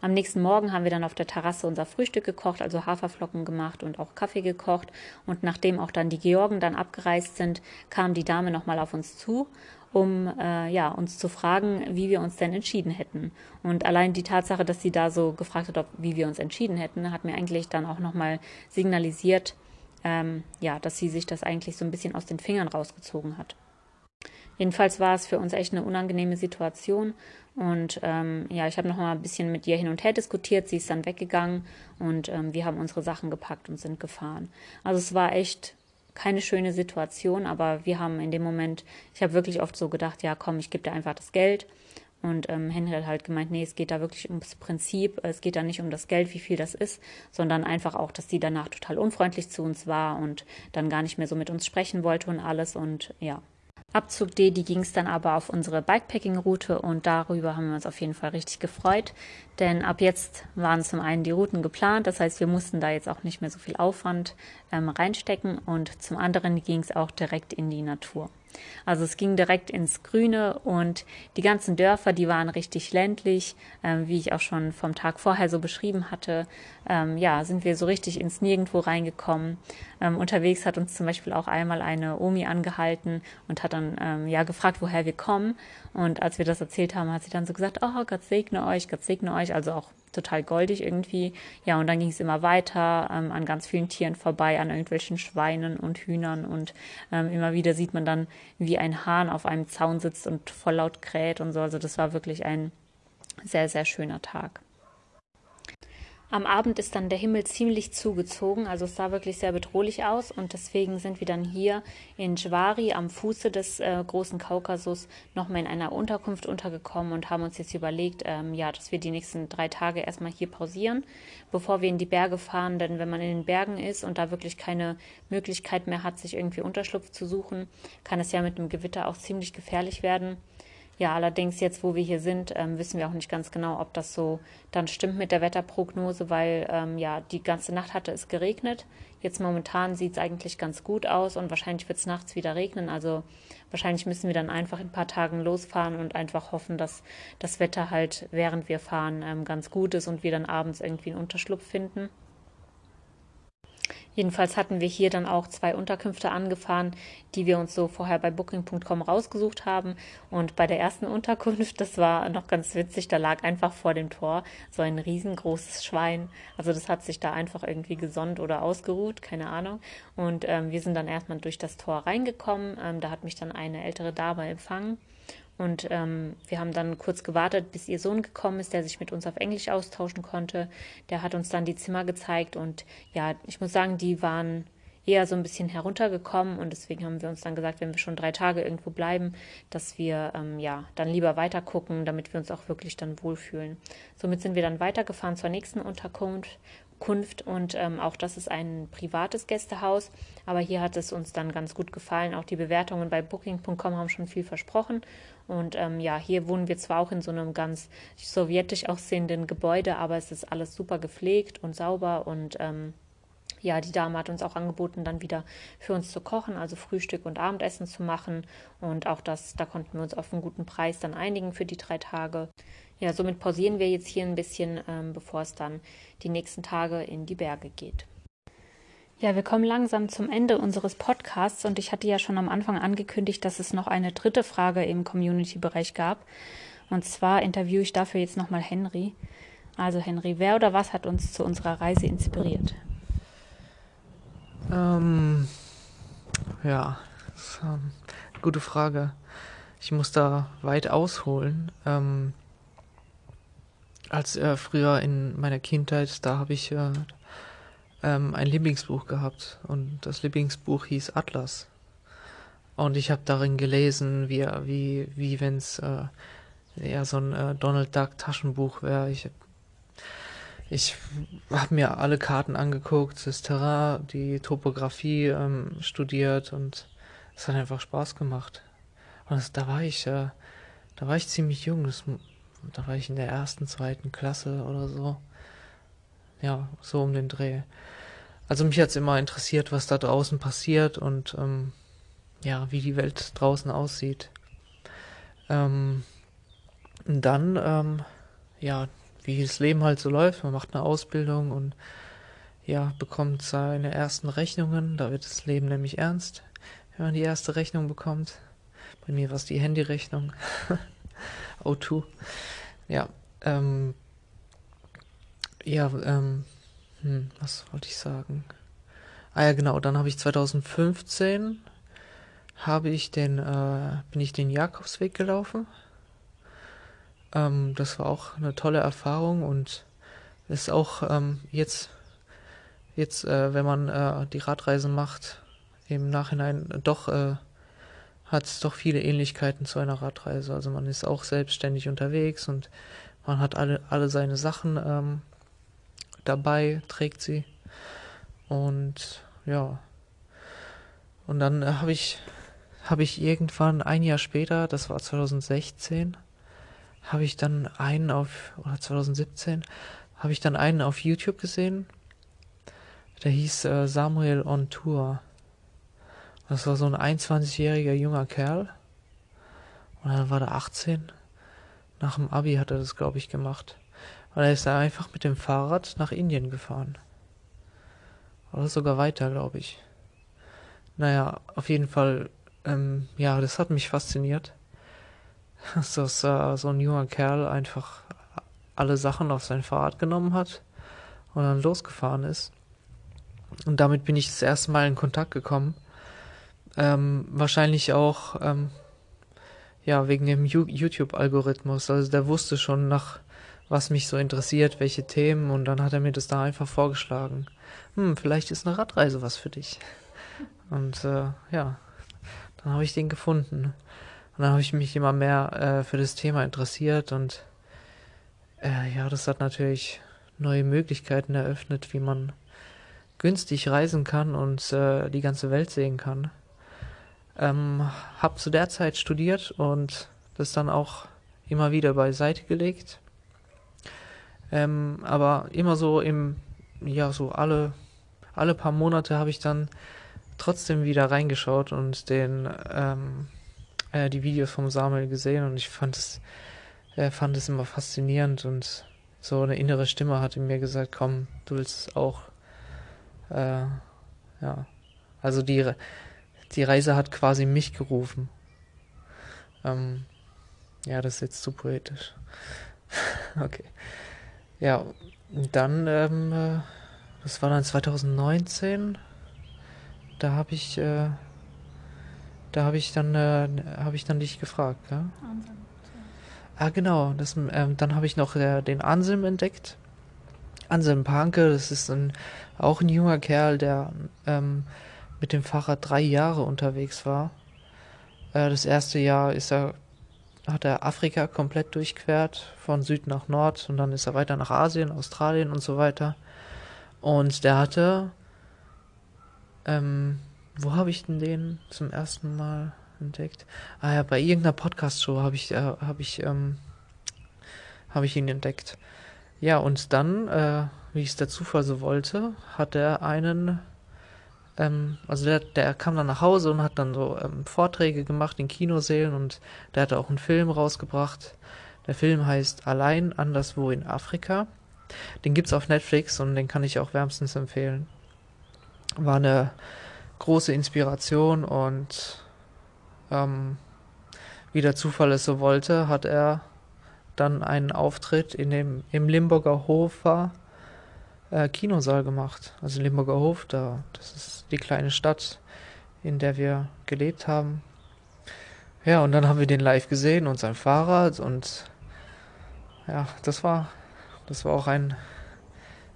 Am nächsten Morgen haben wir dann auf der Terrasse unser Frühstück gekocht, also Haferflocken gemacht und auch Kaffee gekocht. Und nachdem auch dann die Georgen dann abgereist sind, kam die Dame nochmal auf uns zu, um äh, ja, uns zu fragen, wie wir uns denn entschieden hätten. Und allein die Tatsache, dass sie da so gefragt hat, ob, wie wir uns entschieden hätten, hat mir eigentlich dann auch nochmal signalisiert, ähm, ja, dass sie sich das eigentlich so ein bisschen aus den Fingern rausgezogen hat. Jedenfalls war es für uns echt eine unangenehme Situation. Und ähm, ja, ich habe noch mal ein bisschen mit ihr hin und her diskutiert. Sie ist dann weggegangen und ähm, wir haben unsere Sachen gepackt und sind gefahren. Also es war echt keine schöne Situation, aber wir haben in dem Moment, ich habe wirklich oft so gedacht, ja komm, ich gebe dir einfach das Geld. Und ähm, Henry hat halt gemeint, nee, es geht da wirklich ums Prinzip, es geht da nicht um das Geld, wie viel das ist, sondern einfach auch, dass sie danach total unfreundlich zu uns war und dann gar nicht mehr so mit uns sprechen wollte und alles. Und ja, Abzug D, die ging es dann aber auf unsere Bikepacking-Route und darüber haben wir uns auf jeden Fall richtig gefreut, denn ab jetzt waren zum einen die Routen geplant, das heißt, wir mussten da jetzt auch nicht mehr so viel Aufwand ähm, reinstecken und zum anderen ging es auch direkt in die Natur. Also es ging direkt ins Grüne und die ganzen Dörfer, die waren richtig ländlich, ähm, wie ich auch schon vom Tag vorher so beschrieben hatte. Ähm, ja, sind wir so richtig ins Nirgendwo reingekommen. Ähm, unterwegs hat uns zum Beispiel auch einmal eine Omi angehalten und hat dann ähm, ja gefragt, woher wir kommen. Und als wir das erzählt haben, hat sie dann so gesagt, oh, Gott segne euch, Gott segne euch. Also auch total goldig irgendwie. Ja, und dann ging es immer weiter ähm, an ganz vielen Tieren vorbei, an irgendwelchen Schweinen und Hühnern. Und ähm, immer wieder sieht man dann, wie ein Hahn auf einem Zaun sitzt und voll laut kräht und so. Also das war wirklich ein sehr, sehr schöner Tag. Am Abend ist dann der Himmel ziemlich zugezogen, also es sah wirklich sehr bedrohlich aus und deswegen sind wir dann hier in Jwari am Fuße des äh, großen Kaukasus nochmal in einer Unterkunft untergekommen und haben uns jetzt überlegt, ähm, ja, dass wir die nächsten drei Tage erstmal hier pausieren, bevor wir in die Berge fahren, denn wenn man in den Bergen ist und da wirklich keine Möglichkeit mehr hat, sich irgendwie Unterschlupf zu suchen, kann es ja mit einem Gewitter auch ziemlich gefährlich werden. Ja, allerdings jetzt, wo wir hier sind, ähm, wissen wir auch nicht ganz genau, ob das so dann stimmt mit der Wetterprognose, weil ähm, ja die ganze Nacht hatte es geregnet. Jetzt momentan sieht es eigentlich ganz gut aus und wahrscheinlich wird es nachts wieder regnen. Also wahrscheinlich müssen wir dann einfach in ein paar Tagen losfahren und einfach hoffen, dass das Wetter halt während wir fahren ähm, ganz gut ist und wir dann abends irgendwie einen Unterschlupf finden. Jedenfalls hatten wir hier dann auch zwei Unterkünfte angefahren, die wir uns so vorher bei booking.com rausgesucht haben. Und bei der ersten Unterkunft, das war noch ganz witzig, da lag einfach vor dem Tor so ein riesengroßes Schwein. Also das hat sich da einfach irgendwie gesonnt oder ausgeruht, keine Ahnung. Und ähm, wir sind dann erstmal durch das Tor reingekommen. Ähm, da hat mich dann eine ältere Dame empfangen. Und ähm, wir haben dann kurz gewartet, bis ihr Sohn gekommen ist, der sich mit uns auf Englisch austauschen konnte. Der hat uns dann die Zimmer gezeigt und ja, ich muss sagen, die waren eher so ein bisschen heruntergekommen und deswegen haben wir uns dann gesagt, wenn wir schon drei Tage irgendwo bleiben, dass wir ähm, ja dann lieber weiter gucken, damit wir uns auch wirklich dann wohlfühlen. Somit sind wir dann weitergefahren zur nächsten Unterkunft Kunft und ähm, auch das ist ein privates Gästehaus. Aber hier hat es uns dann ganz gut gefallen. Auch die Bewertungen bei Booking.com haben schon viel versprochen. Und ähm, ja, hier wohnen wir zwar auch in so einem ganz sowjetisch aussehenden Gebäude, aber es ist alles super gepflegt und sauber und ähm, ja, die Dame hat uns auch angeboten, dann wieder für uns zu kochen, also Frühstück und Abendessen zu machen. Und auch das, da konnten wir uns auf einen guten Preis dann einigen für die drei Tage. Ja, somit pausieren wir jetzt hier ein bisschen, ähm, bevor es dann die nächsten Tage in die Berge geht. Ja, wir kommen langsam zum Ende unseres Podcasts und ich hatte ja schon am Anfang angekündigt, dass es noch eine dritte Frage im Community-Bereich gab. Und zwar interviewe ich dafür jetzt nochmal Henry. Also Henry, wer oder was hat uns zu unserer Reise inspiriert? Ähm, ja, ist, ähm, gute Frage. Ich muss da weit ausholen. Ähm, als äh, früher in meiner Kindheit, da habe ich äh, ähm, ein Lieblingsbuch gehabt und das Lieblingsbuch hieß Atlas. Und ich habe darin gelesen, wie, wie, wie wenn es äh, eher so ein äh, Donald Duck Taschenbuch wäre. Ich, ich habe mir alle Karten angeguckt, das Terrain, die Topografie ähm, studiert und es hat einfach Spaß gemacht. Und das, da war ich, äh, da war ich ziemlich jung. Das da war ich in der ersten, zweiten Klasse oder so. Ja, so um den Dreh. Also mich hat es immer interessiert, was da draußen passiert und ähm, ja, wie die Welt draußen aussieht. Ähm, und dann, ähm, ja, wie das Leben halt so läuft, man macht eine Ausbildung und ja, bekommt seine ersten Rechnungen. Da wird das Leben nämlich ernst, wenn man die erste Rechnung bekommt. Bei mir war es die Handyrechnung. O2. Ja, ähm, ja, ähm, hm, was wollte ich sagen? Ah ja, genau, dann habe ich 2015 habe ich den, äh, bin ich den Jakobsweg gelaufen. Ähm, das war auch eine tolle Erfahrung und ist auch ähm, jetzt, jetzt, äh, wenn man äh, die Radreise macht, im Nachhinein doch äh, hat es doch viele Ähnlichkeiten zu einer Radreise. Also man ist auch selbstständig unterwegs und man hat alle, alle seine Sachen ähm, dabei, trägt sie. Und ja. Und dann äh, habe ich, habe ich irgendwann ein Jahr später, das war 2016, habe ich dann einen auf, oder 2017, habe ich dann einen auf YouTube gesehen. Der hieß äh, Samuel on Tour. Das war so ein 21-jähriger junger Kerl. Und dann war der 18. Nach dem Abi hat er das, glaube ich, gemacht. Und er ist da einfach mit dem Fahrrad nach Indien gefahren. Oder sogar weiter, glaube ich. Naja, auf jeden Fall, ähm, ja, das hat mich fasziniert. Dass äh, so ein junger Kerl einfach alle Sachen auf sein Fahrrad genommen hat und dann losgefahren ist. Und damit bin ich das erste Mal in Kontakt gekommen ähm, wahrscheinlich auch ähm, ja wegen dem YouTube-Algorithmus. Also der wusste schon nach was mich so interessiert, welche Themen und dann hat er mir das da einfach vorgeschlagen. Hm, vielleicht ist eine Radreise was für dich. Und äh, ja, dann habe ich den gefunden. Und dann habe ich mich immer mehr äh, für das Thema interessiert und äh, ja, das hat natürlich neue Möglichkeiten eröffnet, wie man günstig reisen kann und äh, die ganze Welt sehen kann. Ähm, habe zu der Zeit studiert und das dann auch immer wieder beiseite gelegt. Ähm, aber immer so im, ja, so alle, alle paar Monate habe ich dann trotzdem wieder reingeschaut und den, ähm, äh, die Videos vom Samuel gesehen und ich fand es, äh, fand es immer faszinierend und so eine innere Stimme hat in mir gesagt, komm, du willst es auch, äh, Ja. Also die, die Reise hat quasi mich gerufen. Ähm, ja, das ist jetzt zu poetisch. okay. Ja, dann, ähm, äh, das war dann 2019. Da habe ich, äh, da habe ich dann, äh, habe ich dann dich gefragt, ja? Anselm. Ah, genau. Das, ähm, dann habe ich noch äh, den Anselm entdeckt. Anselm Panke, das ist ein, auch ein junger Kerl, der ähm, mit dem Fahrrad drei Jahre unterwegs war. Äh, das erste Jahr ist er, hat er Afrika komplett durchquert, von Süd nach Nord, und dann ist er weiter nach Asien, Australien und so weiter. Und der hatte, ähm, wo habe ich denn den zum ersten Mal entdeckt? Ah ja, bei irgendeiner Podcast-Show habe ich, äh, habe ich, ähm, habe ich ihn entdeckt. Ja, und dann, äh, wie es der Zufall so wollte, hat er einen, ähm, also der, der kam dann nach Hause und hat dann so ähm, Vorträge gemacht in Kinosälen und der hatte auch einen Film rausgebracht. Der Film heißt Allein anderswo in Afrika. Den gibt's auf Netflix und den kann ich auch wärmstens empfehlen. War eine große Inspiration und ähm, wie der Zufall es so wollte, hat er dann einen Auftritt in dem im Limburger Hofer äh, Kinosaal gemacht. Also Limburger Hof, da das ist die kleine Stadt, in der wir gelebt haben. Ja, und dann haben wir den live gesehen und sein Fahrrad und ja, das war das war auch ein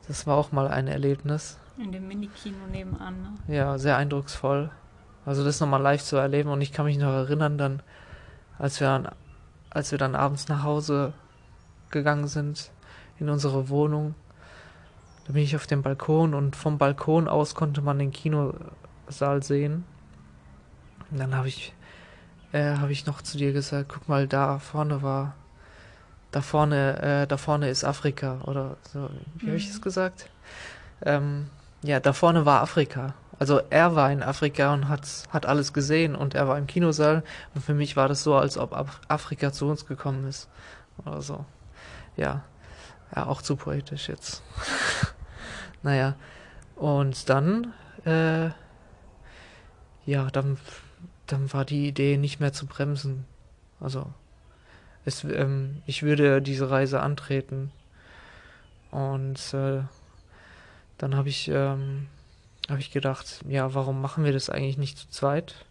das war auch mal ein Erlebnis. In dem Minikino nebenan. Ne? Ja, sehr eindrucksvoll. Also das nochmal live zu erleben und ich kann mich noch erinnern, dann, als wir dann, als wir dann abends nach Hause gegangen sind in unsere Wohnung, da bin ich auf dem Balkon und vom Balkon aus konnte man den Kinosaal sehen. Und dann habe ich, äh, habe ich noch zu dir gesagt, guck mal, da vorne war, da vorne, äh, da vorne ist Afrika oder so. Wie mhm. habe ich es gesagt? Ähm, ja, da vorne war Afrika. Also er war in Afrika und hat, hat alles gesehen und er war im Kinosaal und für mich war das so, als ob Afrika zu uns gekommen ist. Oder so. Ja. Ja, auch zu poetisch jetzt. naja. Und dann, äh, ja, dann, dann war die Idee nicht mehr zu bremsen. Also, es, ähm, ich würde diese Reise antreten. Und äh, dann habe ich ähm, habe ich gedacht, ja, warum machen wir das eigentlich nicht zu zweit?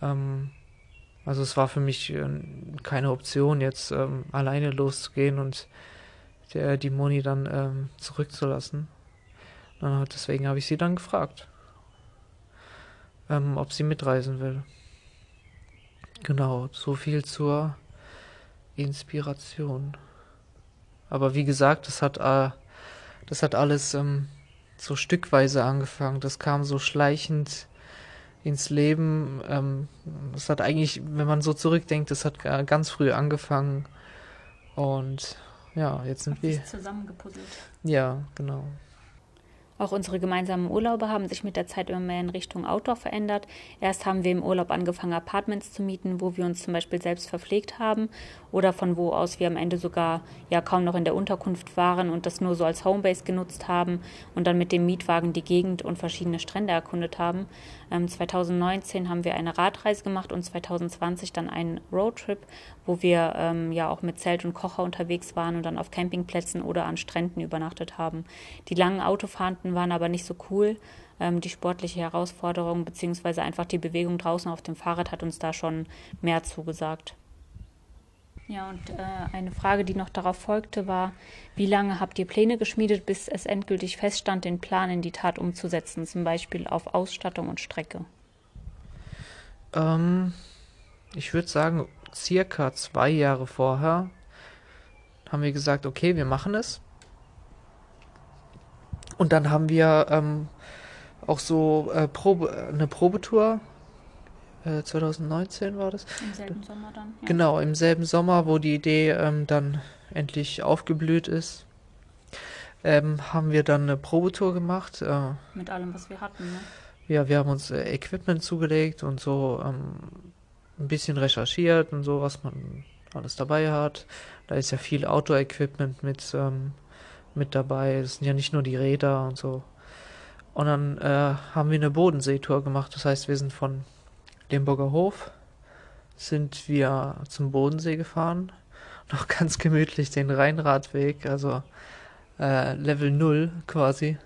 Ähm, also es war für mich äh, keine Option, jetzt ähm, alleine loszugehen und der, die Moni dann ähm, zurückzulassen. Und deswegen habe ich sie dann gefragt, ähm, ob sie mitreisen will. Genau, so viel zur Inspiration. Aber wie gesagt, das hat, äh, das hat alles ähm, so stückweise angefangen. Das kam so schleichend ins Leben. Ähm, das hat eigentlich, wenn man so zurückdenkt, das hat ganz früh angefangen. Und ja, jetzt sind wir. Zusammengepuzzelt. Ja, genau. Auch unsere gemeinsamen Urlaube haben sich mit der Zeit immer mehr in Richtung Outdoor verändert. Erst haben wir im Urlaub angefangen, Apartments zu mieten, wo wir uns zum Beispiel selbst verpflegt haben oder von wo aus wir am Ende sogar ja kaum noch in der Unterkunft waren und das nur so als Homebase genutzt haben und dann mit dem Mietwagen die Gegend und verschiedene Strände erkundet haben. Ähm, 2019 haben wir eine Radreise gemacht und 2020 dann einen Roadtrip, wo wir ähm, ja auch mit Zelt und Kocher unterwegs waren und dann auf Campingplätzen oder an Stränden übernachtet haben. Die langen Autofahrten waren aber nicht so cool. Ähm, die sportliche Herausforderung bzw. einfach die Bewegung draußen auf dem Fahrrad hat uns da schon mehr zugesagt. Ja, und äh, eine Frage, die noch darauf folgte, war, wie lange habt ihr Pläne geschmiedet, bis es endgültig feststand, den Plan in die Tat umzusetzen, zum Beispiel auf Ausstattung und Strecke? Ähm, ich würde sagen, circa zwei Jahre vorher haben wir gesagt, okay, wir machen es. Und dann haben wir ähm, auch so äh, Probe, eine Probetour 2019 äh, war das. Im selben Sommer dann. Ja. Genau, im selben Sommer, wo die Idee ähm, dann endlich aufgeblüht ist, ähm, haben wir dann eine Probetour gemacht. Äh, Mit allem, was wir hatten, ne? Ja, wir haben uns äh, Equipment zugelegt und so ähm, ein bisschen recherchiert und so, was man alles dabei hat. Da ist ja viel Outdoor-Equipment mit, ähm, mit dabei. Das sind ja nicht nur die Räder und so. Und dann äh, haben wir eine Bodenseetour gemacht. Das heißt, wir sind von Limburger Hof, sind wir zum Bodensee gefahren. Noch ganz gemütlich den Rheinradweg, also äh, Level 0 quasi.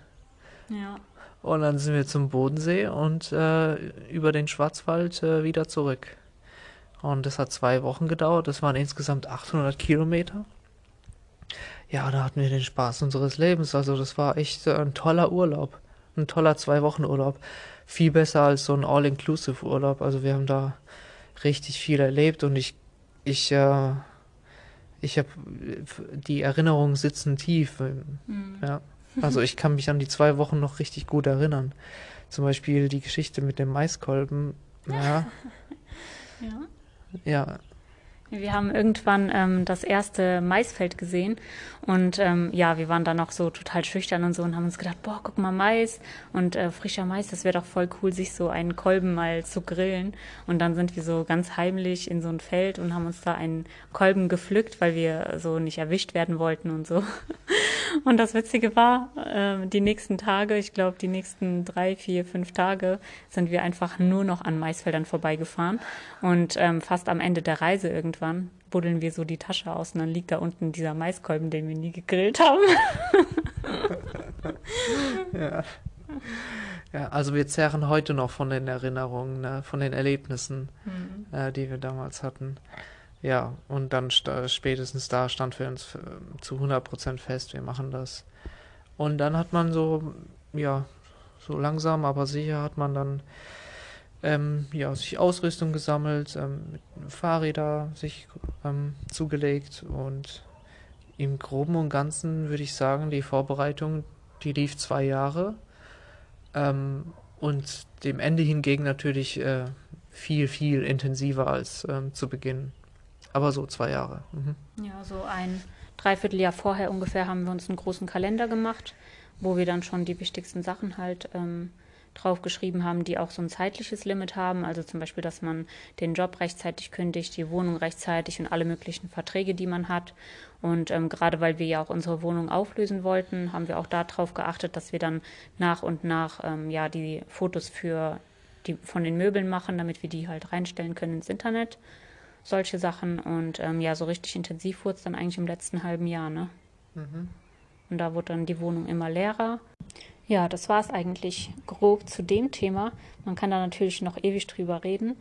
Ja. Und dann sind wir zum Bodensee und äh, über den Schwarzwald äh, wieder zurück. Und das hat zwei Wochen gedauert. Das waren insgesamt 800 Kilometer. Ja, da hatten wir den Spaß unseres Lebens. Also das war echt äh, ein toller Urlaub. Ein toller Zwei-Wochen-Urlaub. Viel besser als so ein All-Inclusive-Urlaub. Also wir haben da richtig viel erlebt und ich, ich, äh, ich habe, die Erinnerungen sitzen tief. Mhm. Ja. Also ich kann mich an die zwei Wochen noch richtig gut erinnern. Zum Beispiel die Geschichte mit dem Maiskolben. Ja, ja. ja, Wir haben irgendwann ähm, das erste Maisfeld gesehen und ähm, ja, wir waren da noch so total schüchtern und so und haben uns gedacht, boah, guck mal Mais und äh, frischer Mais, das wäre doch voll cool, sich so einen Kolben mal zu grillen. Und dann sind wir so ganz heimlich in so ein Feld und haben uns da einen Kolben gepflückt, weil wir so nicht erwischt werden wollten und so. Und das Witzige war, äh, die nächsten Tage, ich glaube die nächsten drei, vier, fünf Tage, sind wir einfach nur noch an Maisfeldern vorbeigefahren. Und ähm, fast am Ende der Reise irgendwann buddeln wir so die Tasche aus und dann liegt da unten dieser Maiskolben, den wir nie gegrillt haben. ja. Ja, also wir zehren heute noch von den Erinnerungen, ne, von den Erlebnissen, äh, die wir damals hatten. Ja, und dann spätestens da stand für uns äh, zu 100% fest, wir machen das. Und dann hat man so, ja, so langsam, aber sicher hat man dann ähm, ja, sich Ausrüstung gesammelt, ähm, Fahrräder sich ähm, zugelegt und im Groben und Ganzen würde ich sagen, die Vorbereitung, die lief zwei Jahre. Ähm, und dem Ende hingegen natürlich äh, viel, viel intensiver als ähm, zu Beginn. Aber so zwei Jahre. Mhm. Ja, so ein Dreivierteljahr vorher ungefähr haben wir uns einen großen Kalender gemacht, wo wir dann schon die wichtigsten Sachen halt ähm, draufgeschrieben haben, die auch so ein zeitliches Limit haben. Also zum Beispiel, dass man den Job rechtzeitig kündigt, die Wohnung rechtzeitig und alle möglichen Verträge, die man hat. Und ähm, gerade weil wir ja auch unsere Wohnung auflösen wollten, haben wir auch darauf geachtet, dass wir dann nach und nach ähm, ja die Fotos für die von den Möbeln machen, damit wir die halt reinstellen können ins Internet. Solche Sachen. Und ähm, ja, so richtig intensiv wurde es dann eigentlich im letzten halben Jahr, ne? Mhm. Und da wurde dann die Wohnung immer leerer. Ja, das war es eigentlich grob zu dem Thema. Man kann da natürlich noch ewig drüber reden,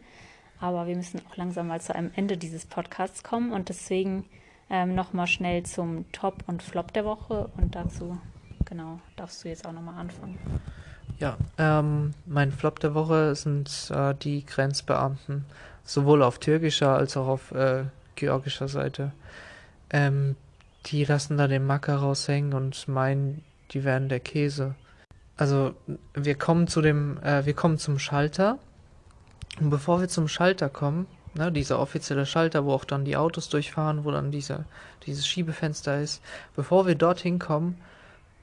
aber wir müssen auch langsam mal zu einem Ende dieses Podcasts kommen und deswegen ähm, nochmal schnell zum Top und Flop der Woche und dazu, genau, darfst du jetzt auch nochmal anfangen. Ja, ähm, mein Flop der Woche sind äh, die Grenzbeamten, sowohl auf türkischer als auch auf äh, georgischer Seite. Ähm, die lassen da den Macker raushängen und meinen, die wären der Käse. Also wir kommen zu dem, äh, wir kommen zum Schalter und bevor wir zum Schalter kommen, ne, dieser offizielle Schalter, wo auch dann die Autos durchfahren, wo dann dieser, dieses Schiebefenster ist, bevor wir dorthin kommen,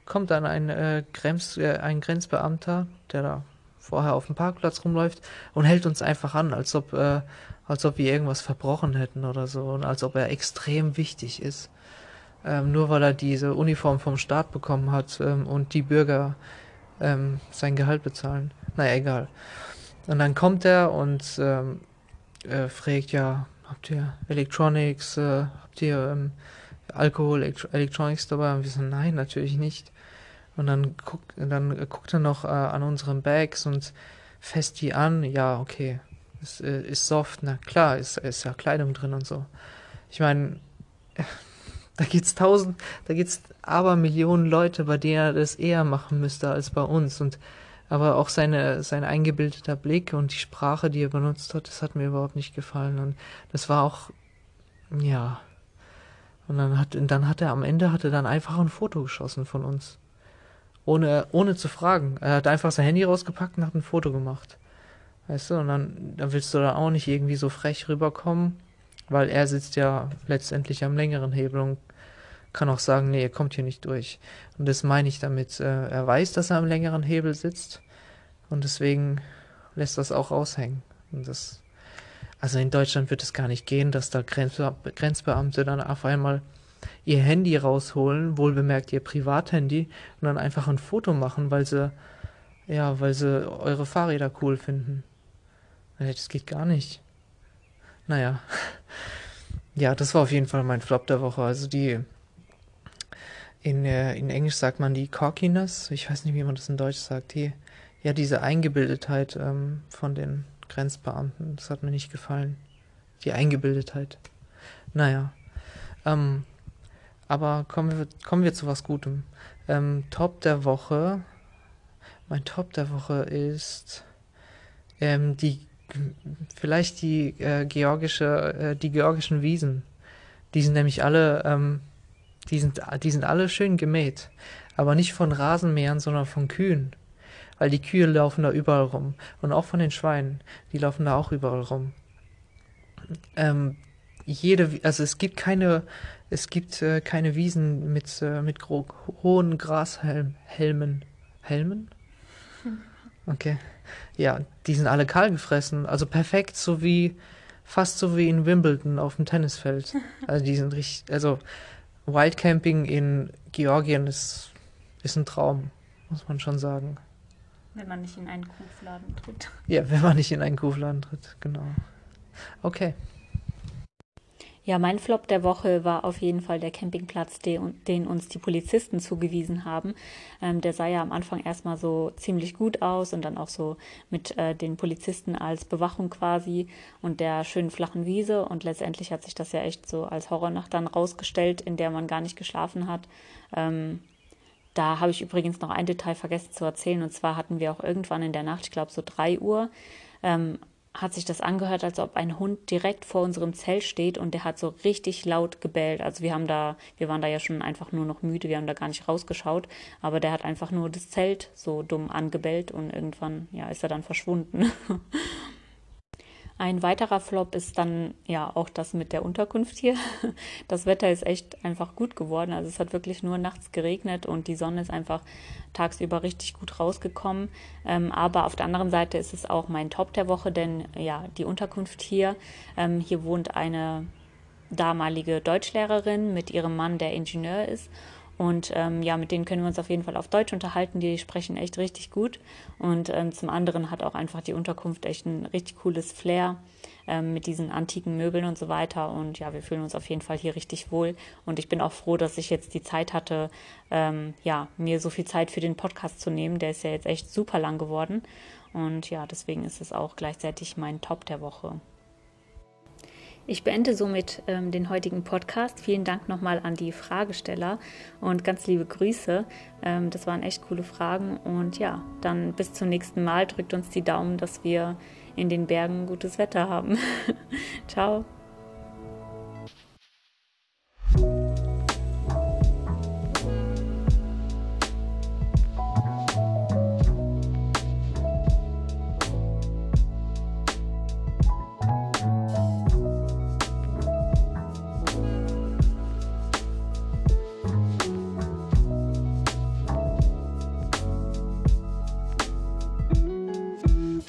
kommt dann ein, äh, Grenz, äh, ein Grenzbeamter, der da vorher auf dem Parkplatz rumläuft und hält uns einfach an, als ob, äh, als ob wir irgendwas verbrochen hätten oder so und als ob er extrem wichtig ist. Ähm, nur weil er diese Uniform vom Staat bekommen hat ähm, und die Bürger ähm, sein Gehalt bezahlen. Naja, egal. Und dann kommt er und ähm, äh, fragt, ja, habt ihr Electronics, äh, habt ihr ähm, Alkohol, Elektro Electronics dabei? Und wir so, nein, natürlich nicht. Und dann guckt, dann guckt er noch äh, an unseren Bags und fässt die an. Ja, okay, ist, äh, ist soft. Na klar, ist, ist ja Kleidung drin und so. Ich meine, da gibt's tausend, da gibt's aber Millionen Leute, bei denen er das eher machen müsste als bei uns. Und aber auch seine, sein eingebildeter Blick und die Sprache, die er benutzt hat, das hat mir überhaupt nicht gefallen. Und das war auch, ja. Und dann hat, dann hat er am Ende hat er dann einfach ein Foto geschossen von uns. Ohne, ohne zu fragen. Er hat einfach sein Handy rausgepackt und hat ein Foto gemacht. Weißt du, und dann, dann willst du da auch nicht irgendwie so frech rüberkommen, weil er sitzt ja letztendlich am längeren Hebel und kann auch sagen, nee, er kommt hier nicht durch. Und das meine ich damit. Äh, er weiß, dass er am längeren Hebel sitzt und deswegen lässt das auch raushängen. Und das, also in Deutschland wird es gar nicht gehen, dass da Grenzbe Grenzbeamte dann auf einmal ihr Handy rausholen, wohlbemerkt ihr Privathandy, und dann einfach ein Foto machen, weil sie Ja, weil sie eure Fahrräder cool finden. Das geht gar nicht. Naja. Ja, das war auf jeden Fall mein Flop der Woche. Also die in, äh, in Englisch sagt man die Cockiness, ich weiß nicht, wie man das in Deutsch sagt, die, ja, diese Eingebildetheit ähm, von den Grenzbeamten, das hat mir nicht gefallen. Die Eingebildetheit. Naja. Ähm, aber kommen wir, kommen wir zu was Gutem. Ähm, Top der Woche. Mein Top der Woche ist ähm, die vielleicht die äh, georgische, äh, die georgischen Wiesen. Die sind nämlich alle ähm, die sind, die sind alle schön gemäht. Aber nicht von Rasenmähern, sondern von Kühen. Weil die Kühe laufen da überall rum. Und auch von den Schweinen. Die laufen da auch überall rum. Ähm, jede, also es gibt keine, es gibt äh, keine Wiesen mit, äh, mit hohen Grashelmen. Helmen? Okay. Ja, die sind alle kahl gefressen. Also perfekt, so wie, fast so wie in Wimbledon auf dem Tennisfeld. Also die sind richtig, also Wildcamping in Georgien ist, ist ein Traum, muss man schon sagen. Wenn man nicht in einen Kuhfladen tritt. Ja, wenn man nicht in einen Kuhfladen tritt, genau. Okay. Ja, mein Flop der Woche war auf jeden Fall der Campingplatz, den, den uns die Polizisten zugewiesen haben. Ähm, der sah ja am Anfang erstmal so ziemlich gut aus und dann auch so mit äh, den Polizisten als Bewachung quasi und der schönen flachen Wiese. Und letztendlich hat sich das ja echt so als Horrornacht dann rausgestellt, in der man gar nicht geschlafen hat. Ähm, da habe ich übrigens noch ein Detail vergessen zu erzählen. Und zwar hatten wir auch irgendwann in der Nacht, ich glaube so drei Uhr, ähm, hat sich das angehört, als ob ein Hund direkt vor unserem Zelt steht und der hat so richtig laut gebellt. Also wir haben da, wir waren da ja schon einfach nur noch müde, wir haben da gar nicht rausgeschaut, aber der hat einfach nur das Zelt so dumm angebellt und irgendwann, ja, ist er dann verschwunden. Ein weiterer Flop ist dann ja auch das mit der Unterkunft hier. Das Wetter ist echt einfach gut geworden. Also es hat wirklich nur nachts geregnet und die Sonne ist einfach tagsüber richtig gut rausgekommen. Ähm, aber auf der anderen Seite ist es auch mein Top der Woche, denn ja, die Unterkunft hier, ähm, hier wohnt eine damalige Deutschlehrerin mit ihrem Mann, der Ingenieur ist. Und ähm, ja, mit denen können wir uns auf jeden Fall auf Deutsch unterhalten. Die sprechen echt richtig gut. Und ähm, zum anderen hat auch einfach die Unterkunft echt ein richtig cooles Flair ähm, mit diesen antiken Möbeln und so weiter. Und ja, wir fühlen uns auf jeden Fall hier richtig wohl. Und ich bin auch froh, dass ich jetzt die Zeit hatte, ähm, ja, mir so viel Zeit für den Podcast zu nehmen. Der ist ja jetzt echt super lang geworden. Und ja, deswegen ist es auch gleichzeitig mein Top der Woche. Ich beende somit ähm, den heutigen Podcast. Vielen Dank nochmal an die Fragesteller und ganz liebe Grüße. Ähm, das waren echt coole Fragen. Und ja, dann bis zum nächsten Mal. Drückt uns die Daumen, dass wir in den Bergen gutes Wetter haben. Ciao.